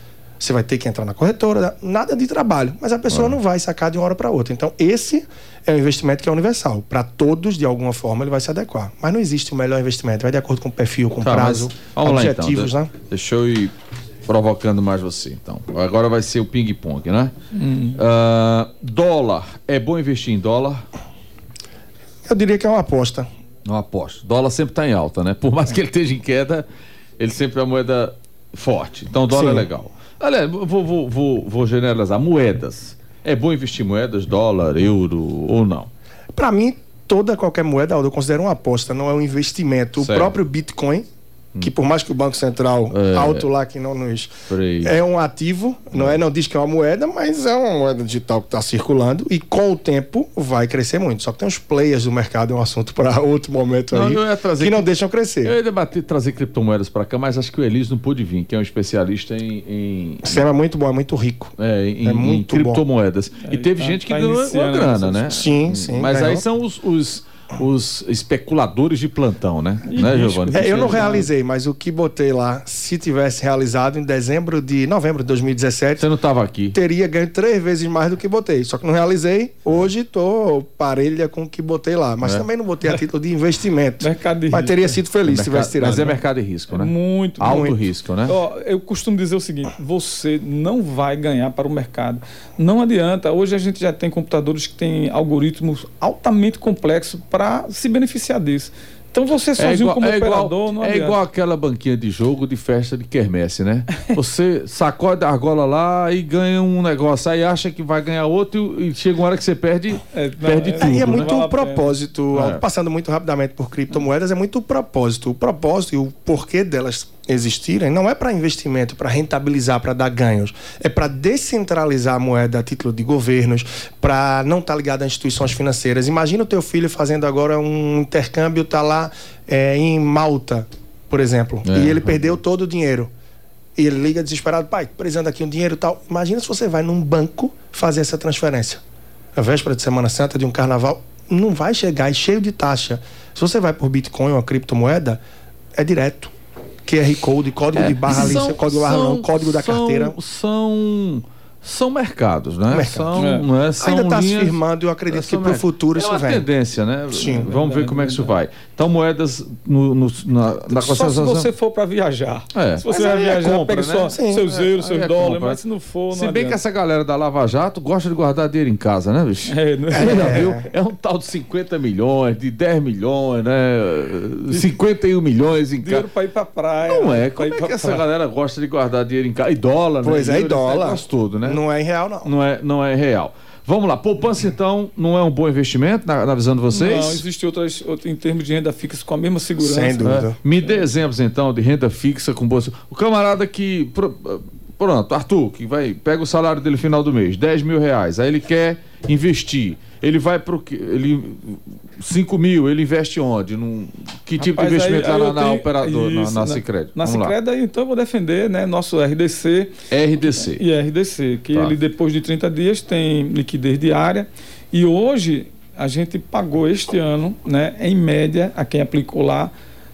Você vai ter que entrar na corretora, nada de trabalho, mas a pessoa não vai sacar de uma hora para outra. Então, esse é um investimento que é universal. Para todos, de alguma forma, ele vai se adequar. Mas não existe o melhor investimento. Vai de acordo com o perfil, com Tá, prazo, mas vamos lá, então. objetivos, né? Deixa eu ir provocando mais você, então. Agora vai ser o ping-pong, né? Hum. Ah, dólar. É bom investir em dólar? Eu diria que é uma aposta. Não aposto. Dólar sempre está em alta, né? Por mais que ele esteja em queda, ele sempre é a moeda Forte. Então dólar é Sim. legal. Olha, vou, vou, vou, vou generalizar. Moedas. É bom investir em moedas, dólar, euro ou não? Para mim, toda qualquer moeda, eu considero uma aposta, não é um investimento. Certo. O próprio Bitcoin, que por mais que o Banco Central, É. alto lá que não nos. É um ativo, não é? Não diz que é uma moeda, mas é uma moeda digital que está circulando e com o tempo vai crescer muito. Só que tem os players do mercado, é um assunto para outro momento Não, aí, eu ia trazer que não deixam crescer. Eu ia debater, trazer criptomoedas para cá, mas acho que o Elis não pôde vir, que é um especialista em. em é muito bom, é muito rico. É, em, É em muito criptomoedas. e teve tá- gente que tá ganhou uma grana, né? Sim, sim, Mas ganhou. aí são os, os, os especuladores de plantão, né? né, Giovanni? É, eu não realizei, mas o que botei lá, se tivesse realizado em dezembro de novembro de 2017, Você não estava aqui. teria ganho três vezes mais do que botei. Só que não realizei. Hoje tô parelha com o que botei lá. Mas É. também não botei a título de investimento. Mercado de Mas risco. teria sido feliz se Mercado- tivesse tirado. Mas é mercado de risco, né? Muito, Alto muito. risco, né? Ó, eu costumo dizer o seguinte: você não vai ganhar para o mercado. Não adianta. Hoje a gente já tem computadores que têm algoritmos altamente complexos para se beneficiar disso. Então você sozinho como é operador igual, não é adianta. igual aquela banquinha de jogo de festa de quermesse, né? Você sacode a argola lá e ganha um negócio, aí acha que vai ganhar outro e chega uma hora que você perde, perde tudo. Aí é né? muito Vale o propósito, É. passando muito rapidamente por criptomoedas, é muito o propósito. O propósito e o porquê delas existirem não é para investimento, para rentabilizar, para dar ganhos. É para descentralizar a moeda a título de governos, para não estar ligado a instituições financeiras. Imagina o teu filho fazendo agora um intercâmbio, tá lá é, em Malta, por exemplo, É. e ele perdeu todo o dinheiro. E ele liga desesperado, pai, precisando aqui um dinheiro e tal. Imagina se você vai num banco fazer essa transferência. A véspera de Semana Santa, de um carnaval, não vai chegar e cheio de taxa. Se você vai por Bitcoin ou criptomoeda, é direto. QR Code, código de barra ali, São- código, barra não, código da são- carteira. São, são mercados, né? Mercado. São, É. não é? São Ainda está se linhas- firmando e eu acredito É, que para o futuro é isso uma vem. tendência, né? Sim. Vamos ver como é que isso vai. Então, moedas no, no- na, na Só se você for para viajar. É. Se você Mas vai é viajar, compra, pega né? só Sim. seus É, euros, aí seus é dólares, compra. mas se não for, não Se bem que adianta. essa galera da Lava Jato gosta de guardar dinheiro em casa, né, bicho? É, não é? Já viu? É um tal de 50 milhões, de 10 milhões, né? 51 milhões em casa. Dinheiro para ir para praia. Não é. Como é que essa galera gosta de guardar dinheiro em casa? E dólar, Pois né? é, e dólar. todo, né? Não é em real, não. Não é, não é real. Vamos lá, poupança então não é um bom investimento na, na visão de vocês? Não, existe outras, outro, em termos de renda fixa com a mesma segurança. Sem dúvida. É. Me dê exemplos então de renda fixa com bolsa. O camarada que. pro- Pronto, Arthur, que vai, pega o salário dele no final do mês, 10 mil reais, aí ele quer investir. Ele vai pro que? Ele. 5 mil, ele investe onde? Num, que tipo Rapaz, de investimento aí- aí na, na tenho- operadora, na, isso, na né? Cicred? Na. Cicred, então eu vou defender né, nosso RDC RDC. e RDC, que Tá. ele depois de 30 dias tem liquidez diária. E hoje a gente pagou este ano, né, em média, a quem aplicou lá,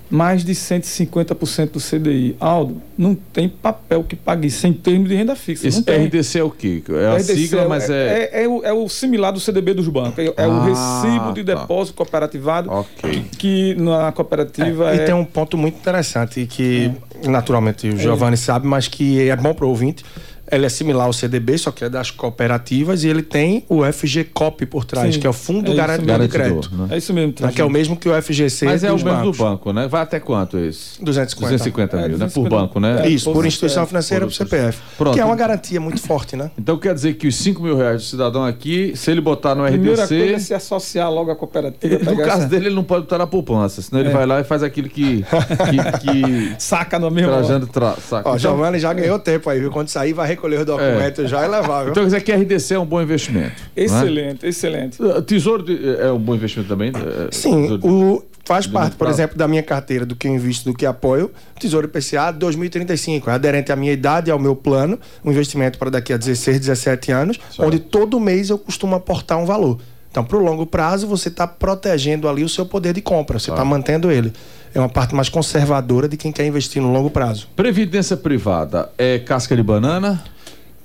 mais de 150% do CDI. Aldo, não tem papel que pague isso em termos de renda fixa. Esse. RDC é o quê? É a RDC sigla, mas é. é, é o, é o similar do CDB dos bancos. É, é o Ah, recibo de tá. depósito cooperativado Ok. que na cooperativa E é, tem um ponto muito interessante que, naturalmente, o Giovanni sabe, mas que é bom para o ouvinte. Ele é similar ao CDB, só que é das cooperativas, e ele tem o FGCOP por trás, Sim. que é o Fundo É isso Garantidor de Garantidor, Crédito. né? É isso mesmo. Que é o mesmo que o FGC Mas é o mesmo bancos. do banco, né? Vai até quanto esse? 250. 250 É, mil, né? Por 250. banco, né? É, Isso, por instituição financeira, Por por CPF. Pronto. Que é uma garantia muito forte, né? Então quer dizer que os 5 mil reais do cidadão aqui, se ele botar no A primeira RDC. coisa é se associar logo à cooperativa. No caso essa- dele, ele não pode botar na poupança, senão ele É. vai lá e faz aquilo que. que, que Saca no mesmo. Trajano tra, saca. Ó, Então, Giovanni já ganhou tempo aí, viu? Quando sair, vai recolher os documentos já e levar, viu? então quer dizer que RDC é um bom investimento. não é? Excelente, excelente. Uh, Tesouro de- é um bom investimento também? Uh, Sim, o, faz de parte, por exemplo, da minha carteira, do que eu invisto, do que apoio. Tesouro IPCA 2035, é aderente à minha idade, ao meu plano, um investimento para daqui a 16, 17 anos, onde todo mês eu costumo aportar um valor. Então, para o longo prazo, você está protegendo ali o seu poder de compra, você está mantendo ele. É uma parte mais conservadora de quem quer investir no longo prazo. Previdência privada é casca de banana?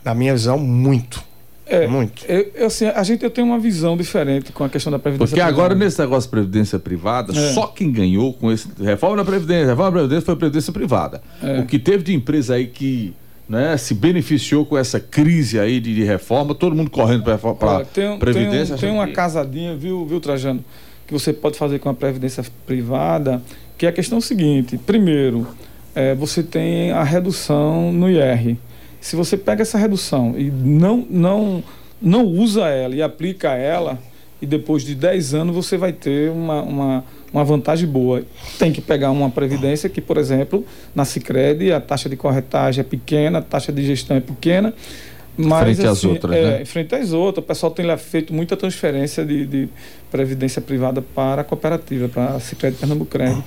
Na minha visão, muito. É, Muito. Eu, eu, assim, a gente eu tenho uma visão diferente com a questão da previdência. Porque agora, privada. nesse negócio de previdência privada, É. só quem ganhou com esse reforma da Previdência, reforma da Previdência foi a Previdência privada. É. O que teve de empresa aí que né, se beneficiou com essa crise aí de, de reforma, todo mundo correndo para um- Previdência. tem, um- tem uma que- casadinha, viu, viu, Trajano, que você pode fazer com a previdência privada, que é a questão seguinte: primeiro, é, você tem a redução no IR. Se você pega essa redução e não, não, não usa ela e aplica ela, e depois de 10 anos você vai ter uma, uma, uma vantagem boa. Tem que pegar uma previdência que, por exemplo, na Cicred a taxa de corretagem é pequena, a taxa de gestão é pequena. Mas, Frente às assim, outras, é, né? em frente às outras. O pessoal tem feito muita transferência de, de previdência privada para a cooperativa, para a Cicred Pernambucred.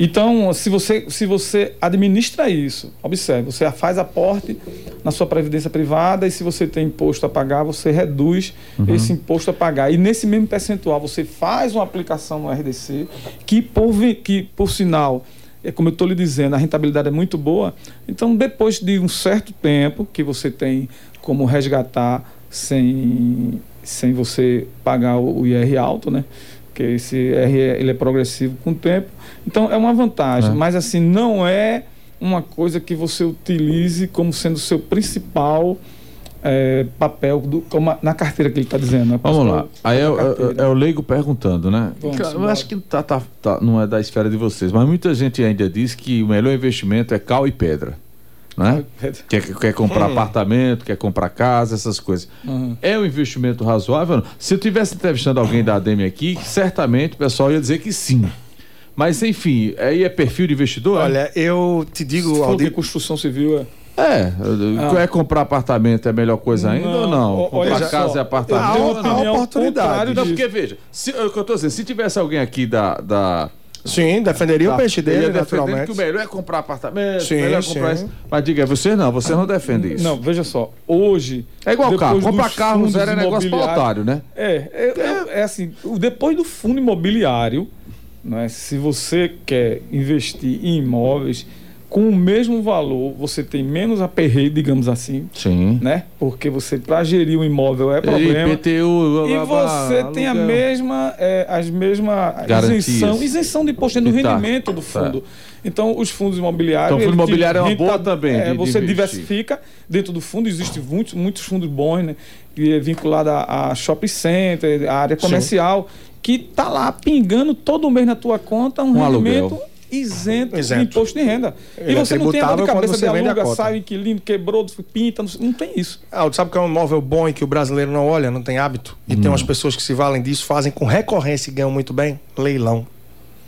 Então, se você, se você administra isso, observe, você faz aporte na sua previdência privada e se você tem imposto a pagar, você reduz Uhum. esse imposto a pagar. E nesse mesmo percentual, você faz uma aplicação no RDC, que por, que, por sinal, é como eu estou lhe dizendo, a rentabilidade é muito boa. Então, depois de um certo tempo que você tem como resgatar sem, sem você pagar o, IR alto, né? Porque esse IR é- ele é progressivo com o tempo. Então, é uma vantagem. É. Mas, assim, não é uma coisa que você utilize como sendo o seu principal eh, papel do, como a- na carteira que ele está dizendo. né? Vamos lá. Pastor, Aí é, é- é o leigo perguntando, né? Vamos eu embora. acho que tá, tá- tá- não é da esfera de vocês, mas muita gente ainda diz que o melhor investimento é cal e pedra. Né? Quer, quer comprar Hum. apartamento, quer comprar casa, essas coisas. Uhum. É um investimento razoável? ou não? Se eu tivesse entrevistando alguém da ADEME aqui, certamente o pessoal ia dizer que sim. Mas, enfim, aí é perfil de investidor? Olha, eu te digo, Se for Aldir, que construção civil é. É, Ah. é comprar apartamento é a melhor coisa ainda ou não? Não, comprar olha casa só, e apartamento. tenho uma ou não? Não, porque veja, se, é eu tô dizendo, se tivesse alguém aqui da. da Sim, defenderia o peixe dele, naturalmente. que o melhor é comprar apartamento, Sim, melhor é comprar sim. isso. Mas diga, você não, você não defende isso. Não, veja só. Hoje. É igual depois carro, comprar carro zero é negócio imobiliários- otário, né? É, é, é, é assim, o- depois do fundo imobiliário, né, se você quer investir em imóveis, com o mesmo valor, você tem menos aperreio, digamos assim, Sim. né? Porque você, para gerir o imóvel é problema. IPTU, E você tem a mesma, é, as Garantias. isenção, isenção de imposto no E tá. rendimento do fundo. Então, os fundos imobiliários. Então, o fundo imobiliário é uma boa também é, de- de você investir. diversifica dentro do fundo, existem muitos, muitos fundos bons, né? É vinculado a, a shopping center, a área Sim. comercial, que tá lá pingando todo mês na tua conta um, Um rendimento. aluguel. Isento, de Isento. imposto de renda. Ele e é você não tem a dor de cabeça de você a aluga, sai o inquilino, quebrou, pinta, não, não tem isso. Ah, sabe que é um imóvel bom e que o brasileiro não olha, não tem hábito? E Hum. tem umas pessoas que se valem disso, fazem com recorrência e ganham muito bem? Leilão.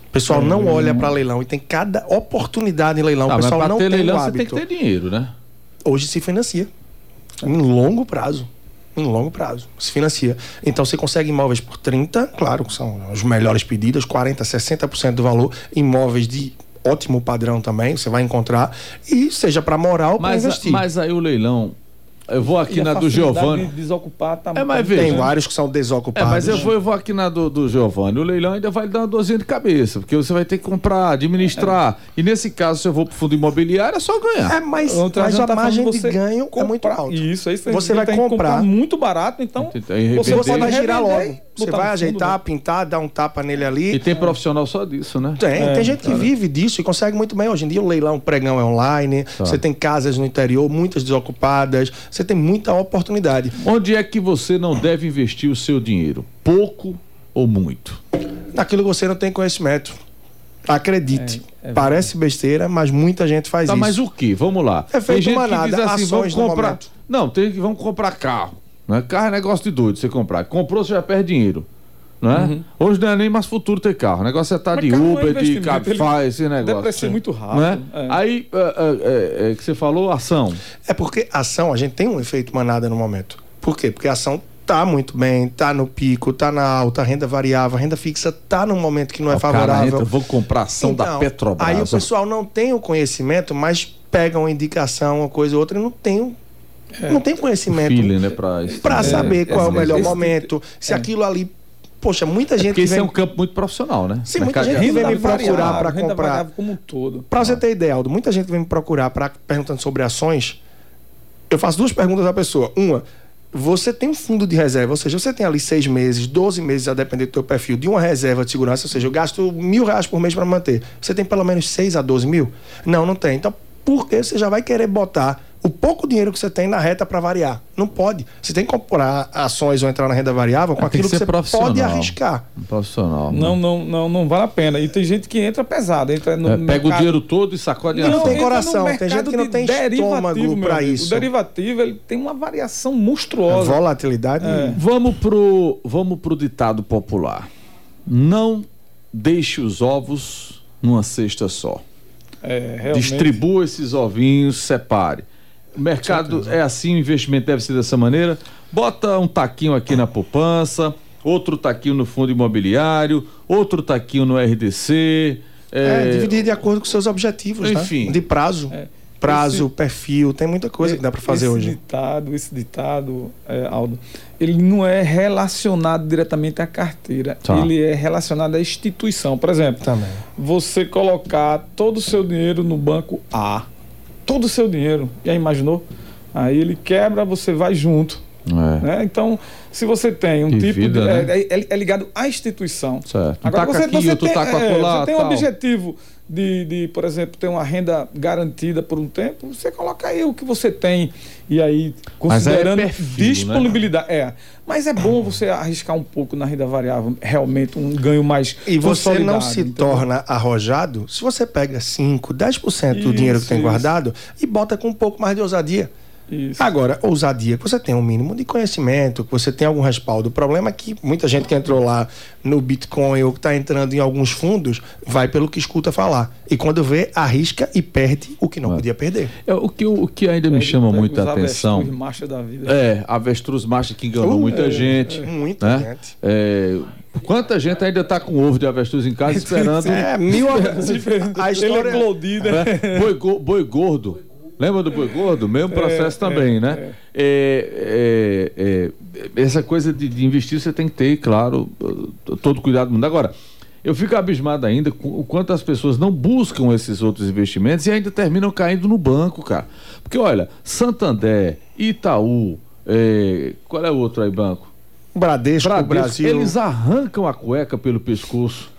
O pessoal É, não olha para leilão e tem cada oportunidade em leilão. Ah, o mas pessoal pra não ter tem leilão você tem que ter dinheiro, né? Hoje se financia. Em longo prazo. Em longo prazo. Se financia. Então você consegue imóveis por 30, claro, que são os melhores pedidos, 40, 60% do valor. Imóveis de ótimo padrão também, você vai encontrar. E seja para moral para investir. mas aí o leilão. Eu vou aqui E a na do Giovanni. de desocupar tá É, mas veja. Tem vários que são É, desocupados. mas eu vou, eu vou aqui na do, do Giovanni. O leilão ainda vai dar uma dorzinha de cabeça, porque você vai ter que comprar, administrar. E nesse caso, se eu vou pro fundo imobiliário, é só ganhar. É, mas, mas a tá margem de ganho é muito comprar- alta. Isso, aí você, Você vai que comprar. muito barato, então você Você vai girar logo. Você vai fundo, ajeitar, né? pintar, dar um tapa nele ali. E tem profissional só disso, né? Tem, É, tem gente que cara. vive disso e consegue muito bem. Hoje em dia o leilão, o pregão é online, Tá. você tem casas no interior, muitas desocupadas, você tem muita oportunidade. Onde é que você não deve investir o seu dinheiro? Pouco ou muito? Naquilo que você não tem conhecimento. Acredite. É, é Parece besteira, mas muita gente faz Tá, isso. mas o que? Vamos lá. É feito gente manada, que diz assim, ações vamos comprar. momento. Não, tem que vamos comprar carro. Né? Carro é negócio de doido você comprar. Comprou, você já perde dinheiro. Né? Hoje não é nem mais futuro ter carro. O negócio é estar Mas de é Uber, de investimento, Cabify, esse negócio. deprecia muito rápido, Né? é. Aí, é, é, é, é, que você falou, ação. É porque a ação, a gente tem um efeito manada no momento. Por quê? Porque a ação tá muito bem, tá no pico, tá na alta, renda variável, renda fixa tá num momento que não é O cara favorável. entra, vou comprar ação da Então, Petrobras. Aí o pessoal não tem o conhecimento, mas pega uma indicação, uma coisa ou outra, e não tem, o- não tem conhecimento Feeling, né? Pra, para é, saber qual é o melhor momento, se aquilo ali. Poxa, muita gente Porque que esse vem. é um campo muito profissional, né? Sim, muita gente que vem me procurar para comprar. como um todo. Para você ter ideia, Aldo, muita gente vem me procurar para perguntando sobre ações. Eu faço duas perguntas à pessoa. Uma, você tem um fundo de reserva, ou seja, você tem ali seis meses, 12 meses, a depender do teu perfil, de uma reserva de segurança, ou seja, eu gasto mil reais por mês para manter. Você tem pelo menos 6 a 12 mil? Não, não tem. Então, por que você já vai querer botar o pouco dinheiro que você tem na reta para variar. Não pode. Você tem que comprar ações ou entrar na renda variável com É, aquilo que que, você pode arriscar. Um profissional. Não, não, não, não vale a pena. E tem gente que entra pesado, entra no É, pega o dinheiro todo e sacode Não, a não tem coração, tem gente que não tem estômago amigo. isso. O derivativo ele tem uma variação monstruosa. Volatilidade. É. Vamos pro, vamos pro ditado popular. Não deixe os ovos numa cesta só. É, realmente. Distribua esses ovinhos, separe. O mercado é assim, o investimento deve ser dessa maneira. Bota um taquinho aqui na poupança, outro taquinho no fundo imobiliário, outro taquinho no RDC. É, é, dividir de acordo com seus objetivos, Enfim. né? De prazo. É. Prazo, Esse- perfil, tem muita coisa que dá para fazer esse hoje. Ditado, esse ditado, é, Aldo, ele não é relacionado diretamente à carteira. Tá. Ele é relacionado à instituição. Por exemplo, Também. você colocar todo o seu dinheiro no banco A. Todo o seu dinheiro. Já imaginou? Aí ele quebra, você vai junto. é, né? Então, se você tem um tipo vida, de. né? é, é- é ligado à instituição. certo. Agora, taca você, aqui, você tem, taca é, você tem um objetivo de, de, por exemplo, ter uma renda garantida por um tempo, você coloca aí o que você tem. E aí, Mas é considerando perfil, né? disponibilidade. É. Mas é bom você arriscar um pouco na renda variável, realmente um ganho mais E você não se entendeu? torna arrojado se você pega 5, 10% do dinheiro que Isso, tem isso. guardado e bota com um pouco mais de ousadia. Isso. Agora, ousadia, que você tem um mínimo de conhecimento, que você tem algum respaldo. O problema é que muita gente que entrou lá no Bitcoin ou que está entrando em alguns fundos vai pelo que escuta falar. E quando vê, arrisca e perde o que não podia perder. É, o, que, o que ainda me chama Pega muita os atenção. avestruz macho da vida. É, avestruz macho que enganou Uh, muita é, gente. é, muita né? gente. É, quanta gente ainda tá com ovo de avestruz em casa esperando. É, mil. a Ele história. é Glody, né? né? boi, go- boi gordo. Lembra do boi gordo? Mesmo processo também, né? É, é, é, essa coisa de, de investir você tem que ter, claro, todo cuidado do mundo. Agora, eu fico abismado ainda com o quanto as pessoas não buscam esses outros investimentos e ainda terminam caindo no banco, cara. Porque, olha, Santander, Itaú, é, qual é o outro aí, banco? Bradesco, Bradesco, Brasil. eles arrancam a cueca pelo pescoço.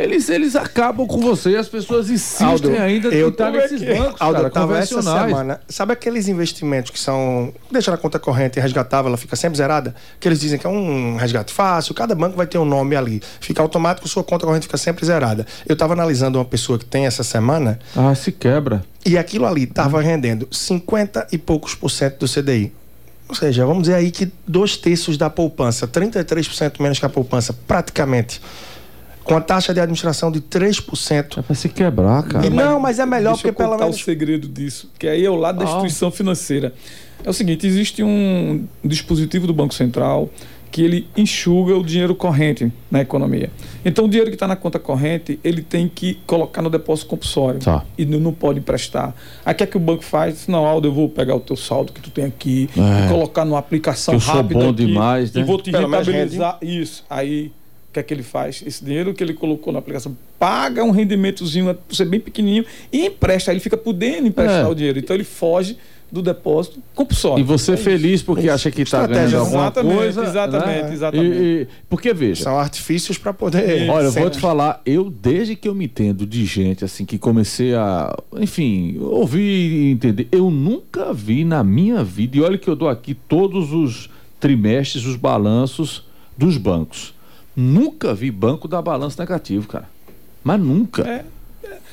Eles, eles acabam com você e as pessoas insistem Aldo, ainda em estar nesses aqui. bancos, Aldo, cara, tava essa semana. Sabe aqueles investimentos que são. Deixa na conta corrente e resgatável, ela fica sempre zerada? Que eles dizem que é um resgate fácil, cada banco vai ter um nome ali. Fica automático, sua conta corrente fica sempre zerada. Eu tava analisando uma pessoa que tem essa semana Ah, se quebra. e aquilo ali tava rendendo 50 e poucos por cento do CDI. Ou seja, vamos dizer aí que dois terços da poupança, 33% menos que a poupança, praticamente. Com a taxa de administração de 3%. É pra se quebrar, cara. E não, mas é melhor Deixa porque eu pelo menos. o segredo disso, que aí é o lado da Ah. instituição financeira. É o seguinte, existe um dispositivo do Banco Central que ele enxuga o dinheiro corrente na economia. Então o dinheiro que está na conta corrente, ele tem que colocar no depósito compulsório. Tá. E não, pode emprestar. Aí o que é que o banco faz? Não, Aldo, eu vou pegar o teu saldo que tu tem aqui É. e colocar numa aplicação eu sou rápida bom aqui, demais, né? E vou te Pelo rentabilizar isso. Aí que é que ele faz? Esse dinheiro que ele colocou na aplicação paga um rendimentozinho, por ser bem pequenininho, e empresta. Aí ele fica podendo emprestar É. o dinheiro. Então ele foge do depósito compulsório. E você É isso. feliz porque acha que está ganhando alguma Exatamente, coisa. exatamente, né? exatamente. E- e- porque veja, São artifícios para poder. Olha, eu vou te falar, eu desde que eu me entendo de gente assim que comecei a, enfim, ouvir e entender, eu nunca vi na minha vida, e olha que eu dou aqui todos os trimestres os balanços dos bancos. Nunca vi banco dar balanço negativo, cara. Mas nunca. É,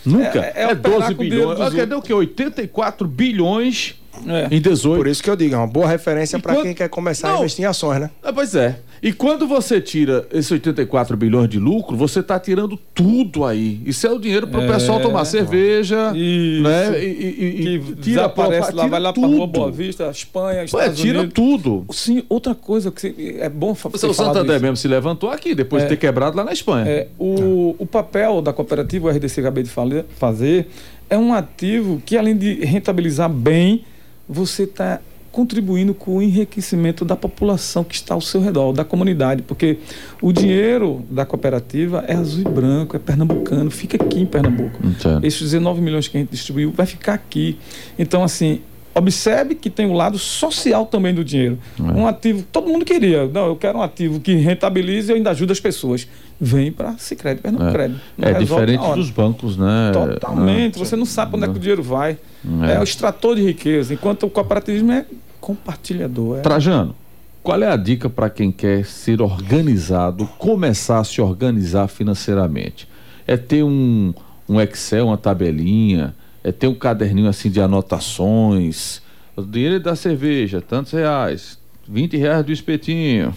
nunca. é- É, é operar 12 com o dinheiro bilhões. Cadê o quê? 84 bilhões É. em 18. Por isso que eu digo, é uma boa referência para quando- quem quer começar a Não. investir em ações, né? Ah, pois é. E quando você tira esses 84 bilhões de lucro, você está tirando tudo aí. Isso é o dinheiro para o É. pessoal tomar cerveja, Isso. né? E, e- e- que tira desaparece lá, tira vai lá para. Rua Boa Vista, Espanha, Ué, Estados tira Unidos. tudo. Sim, outra coisa que é bom fa- O Santander isso. mesmo se levantou aqui, depois É. de ter quebrado lá na Espanha. É, o, o papel da cooperativa, o RDC acabei de fazer, é um ativo que, além de rentabilizar bem, você está contribuindo com o enriquecimento da população que está ao seu redor, da comunidade, porque o dinheiro da cooperativa é azul e branco, é pernambucano, fica aqui em Pernambuco. Entendo. Esses 19 milhões que a gente distribuiu vai ficar aqui. Então, assim, Observe que tem o lado social também do dinheiro. Um ativo, todo mundo queria. Não, eu quero um ativo que rentabilize e ainda ajuda as pessoas. Vem para Sicredi, Pernambuco Crédito. Não É resolve diferente dos bancos, né? Totalmente. Você não sabe para onde é que o dinheiro vai. É. É, o extrator de riqueza, enquanto o cooperativismo é compartilhador. É... Trajano, qual é a dica para quem quer ser organizado, começar a se organizar financeiramente? É ter um, um Excel, uma tabelinha, é ter um caderninho assim de anotações. O dinheiro da cerveja, tantos reais, 20 reais do espetinho.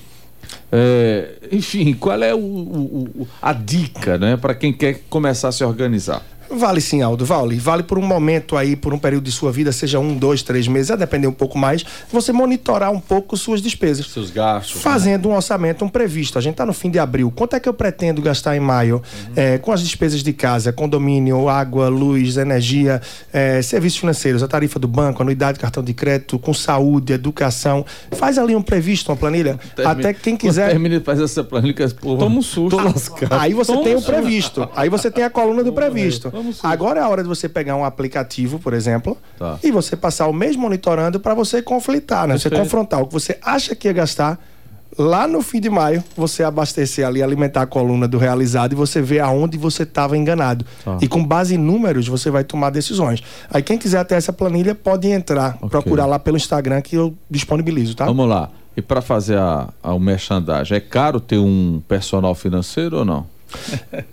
É, enfim, qual é o- o- a dica né, para quem quer começar a se organizar? Vale sim, Aldo, vale. Vale por um momento aí, por um período de sua vida, seja um, dois, três meses, a depender um pouco mais, você monitorar um pouco suas despesas. Seus gastos. Fazendo um orçamento, um previsto. A gente está no fim de abril. Quanto é que eu pretendo gastar em maio eh, com as despesas de casa, condomínio, água, luz, energia, eh, serviços financeiros, a tarifa do banco, anuidade, cartão de crédito, com saúde, educação. Faz ali um previsto, uma planilha. Até quem quiser. Termina de fazer essa planilha que porra, Toma um susto. Lascado. Aí você Toma tem o um previsto. Aí você tem a coluna do previsto. Susto. Agora é a hora de você pegar um aplicativo, por exemplo, Tá. e você passar o mês monitorando para você conflitar, né? Você confrontar o que você acha que ia gastar. Lá no fim de maio, você abastecer ali, alimentar a coluna do realizado e você ver aonde você estava enganado. Tá. E com base em números, você vai tomar decisões. Aí quem quiser ter essa planilha, pode entrar, procurar lá pelo Instagram que eu disponibilizo, tá? Vamos lá. E para fazer a, a, o merchandising, é caro ter um personal financeiro ou não?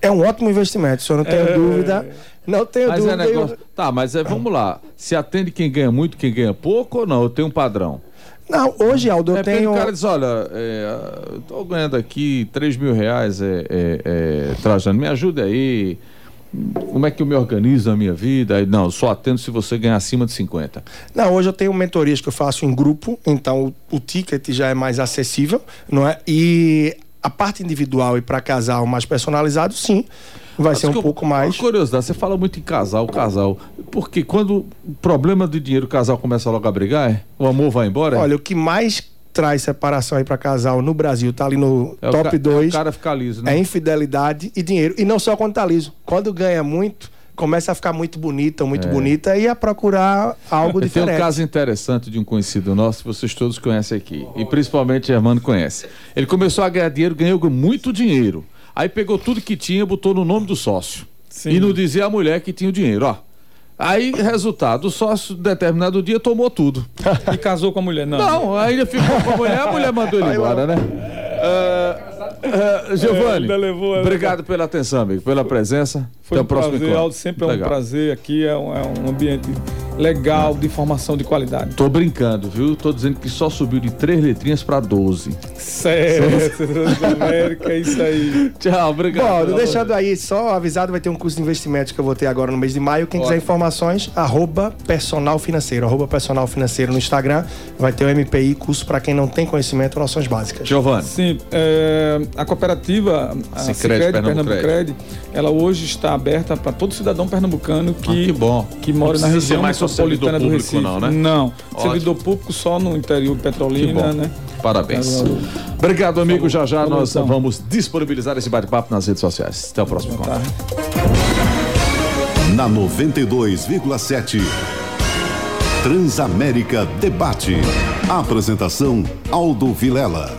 É um ótimo investimento, se eu não tenho dúvida. Não tenho Mas é dúvida. negócio. Tá, mas é, vamos lá. Se atende quem ganha muito, quem ganha pouco ou não? Eu tenho um padrão. Não, hoje, Aldo, eu repente tenho. o cara diz, olha, é, eu tô ganhando aqui 3 mil reais, é, é, é, Trajano, me ajuda aí. Como é que eu me organizo na minha vida? Aí, não, só atendo se você ganhar acima de 50. Não, hoje eu tenho mentorias que eu faço em grupo, então o, o ticket já é mais acessível, não é? E a parte individual e para casal mais personalizado, sim, vai ser um Desculpa, pouco mais. Curiosidade, você fala muito em casal, casal. Porque quando o problema de dinheiro, o casal começa logo a brigar, é? o amor vai embora? é? Olha, o que mais traz separação aí para casal no Brasil, tá ali no É o ca- top é 2. o cara ficar liso, né? É infidelidade e dinheiro. E não só quando tá liso. Quando ganha muito, começa a ficar muito bonita, muito É. bonita e a procurar algo Tem diferente. um caso interessante de um conhecido nosso, que vocês todos conhecem aqui. E principalmente Germano conhece. Ele começou a ganhar dinheiro, ganhou muito dinheiro. Aí pegou tudo que tinha, botou no nome do sócio. E não dizia a mulher que tinha o dinheiro, ó. Aí, resultado, o sócio, determinado dia, tomou tudo. E casou com a mulher, não. Não, aí ele ficou com a mulher, a mulher mandou ele embora, né? Ah, ah, Giovanni, ela- obrigado pela atenção, amigo, pela presença. Foi Até um o próximo prazer, encontro. Aldo. Sempre é um Legal. prazer aqui. É um, é um ambiente legal, de informação de qualidade. Tô brincando, viu? Tô dizendo que só subiu de três letrinhas pra 12. Certo, América, é isso aí. Tchau, obrigado. Bom, deixando aí só avisado, vai ter um curso de investimentos que eu vou ter agora no mês de maio. Quem quiser Ótimo. informações, arroba personal financeiro, arroba personal financeiro no Instagram. Vai ter o MPI, curso para quem não tem conhecimento, noções básicas. Giovanni. Sim, é, a cooperativa, a Sicredi, Sicredi Pernambuco Pernambuco Cred, ela hoje está aberta para todo cidadão pernambucano que, Ah, que bom. que mora na região mais metropolitana do Recife. não, né? Não, Ótimo. servidor público só no interior de Petrolina, né? Parabéns. Obrigado, amigo. Já já nós então. vamos disponibilizar esse bate-papo nas redes sociais. Até o próximo encontro. Na 92,7. Transamérica Debate. Apresentação Aldo Vilela.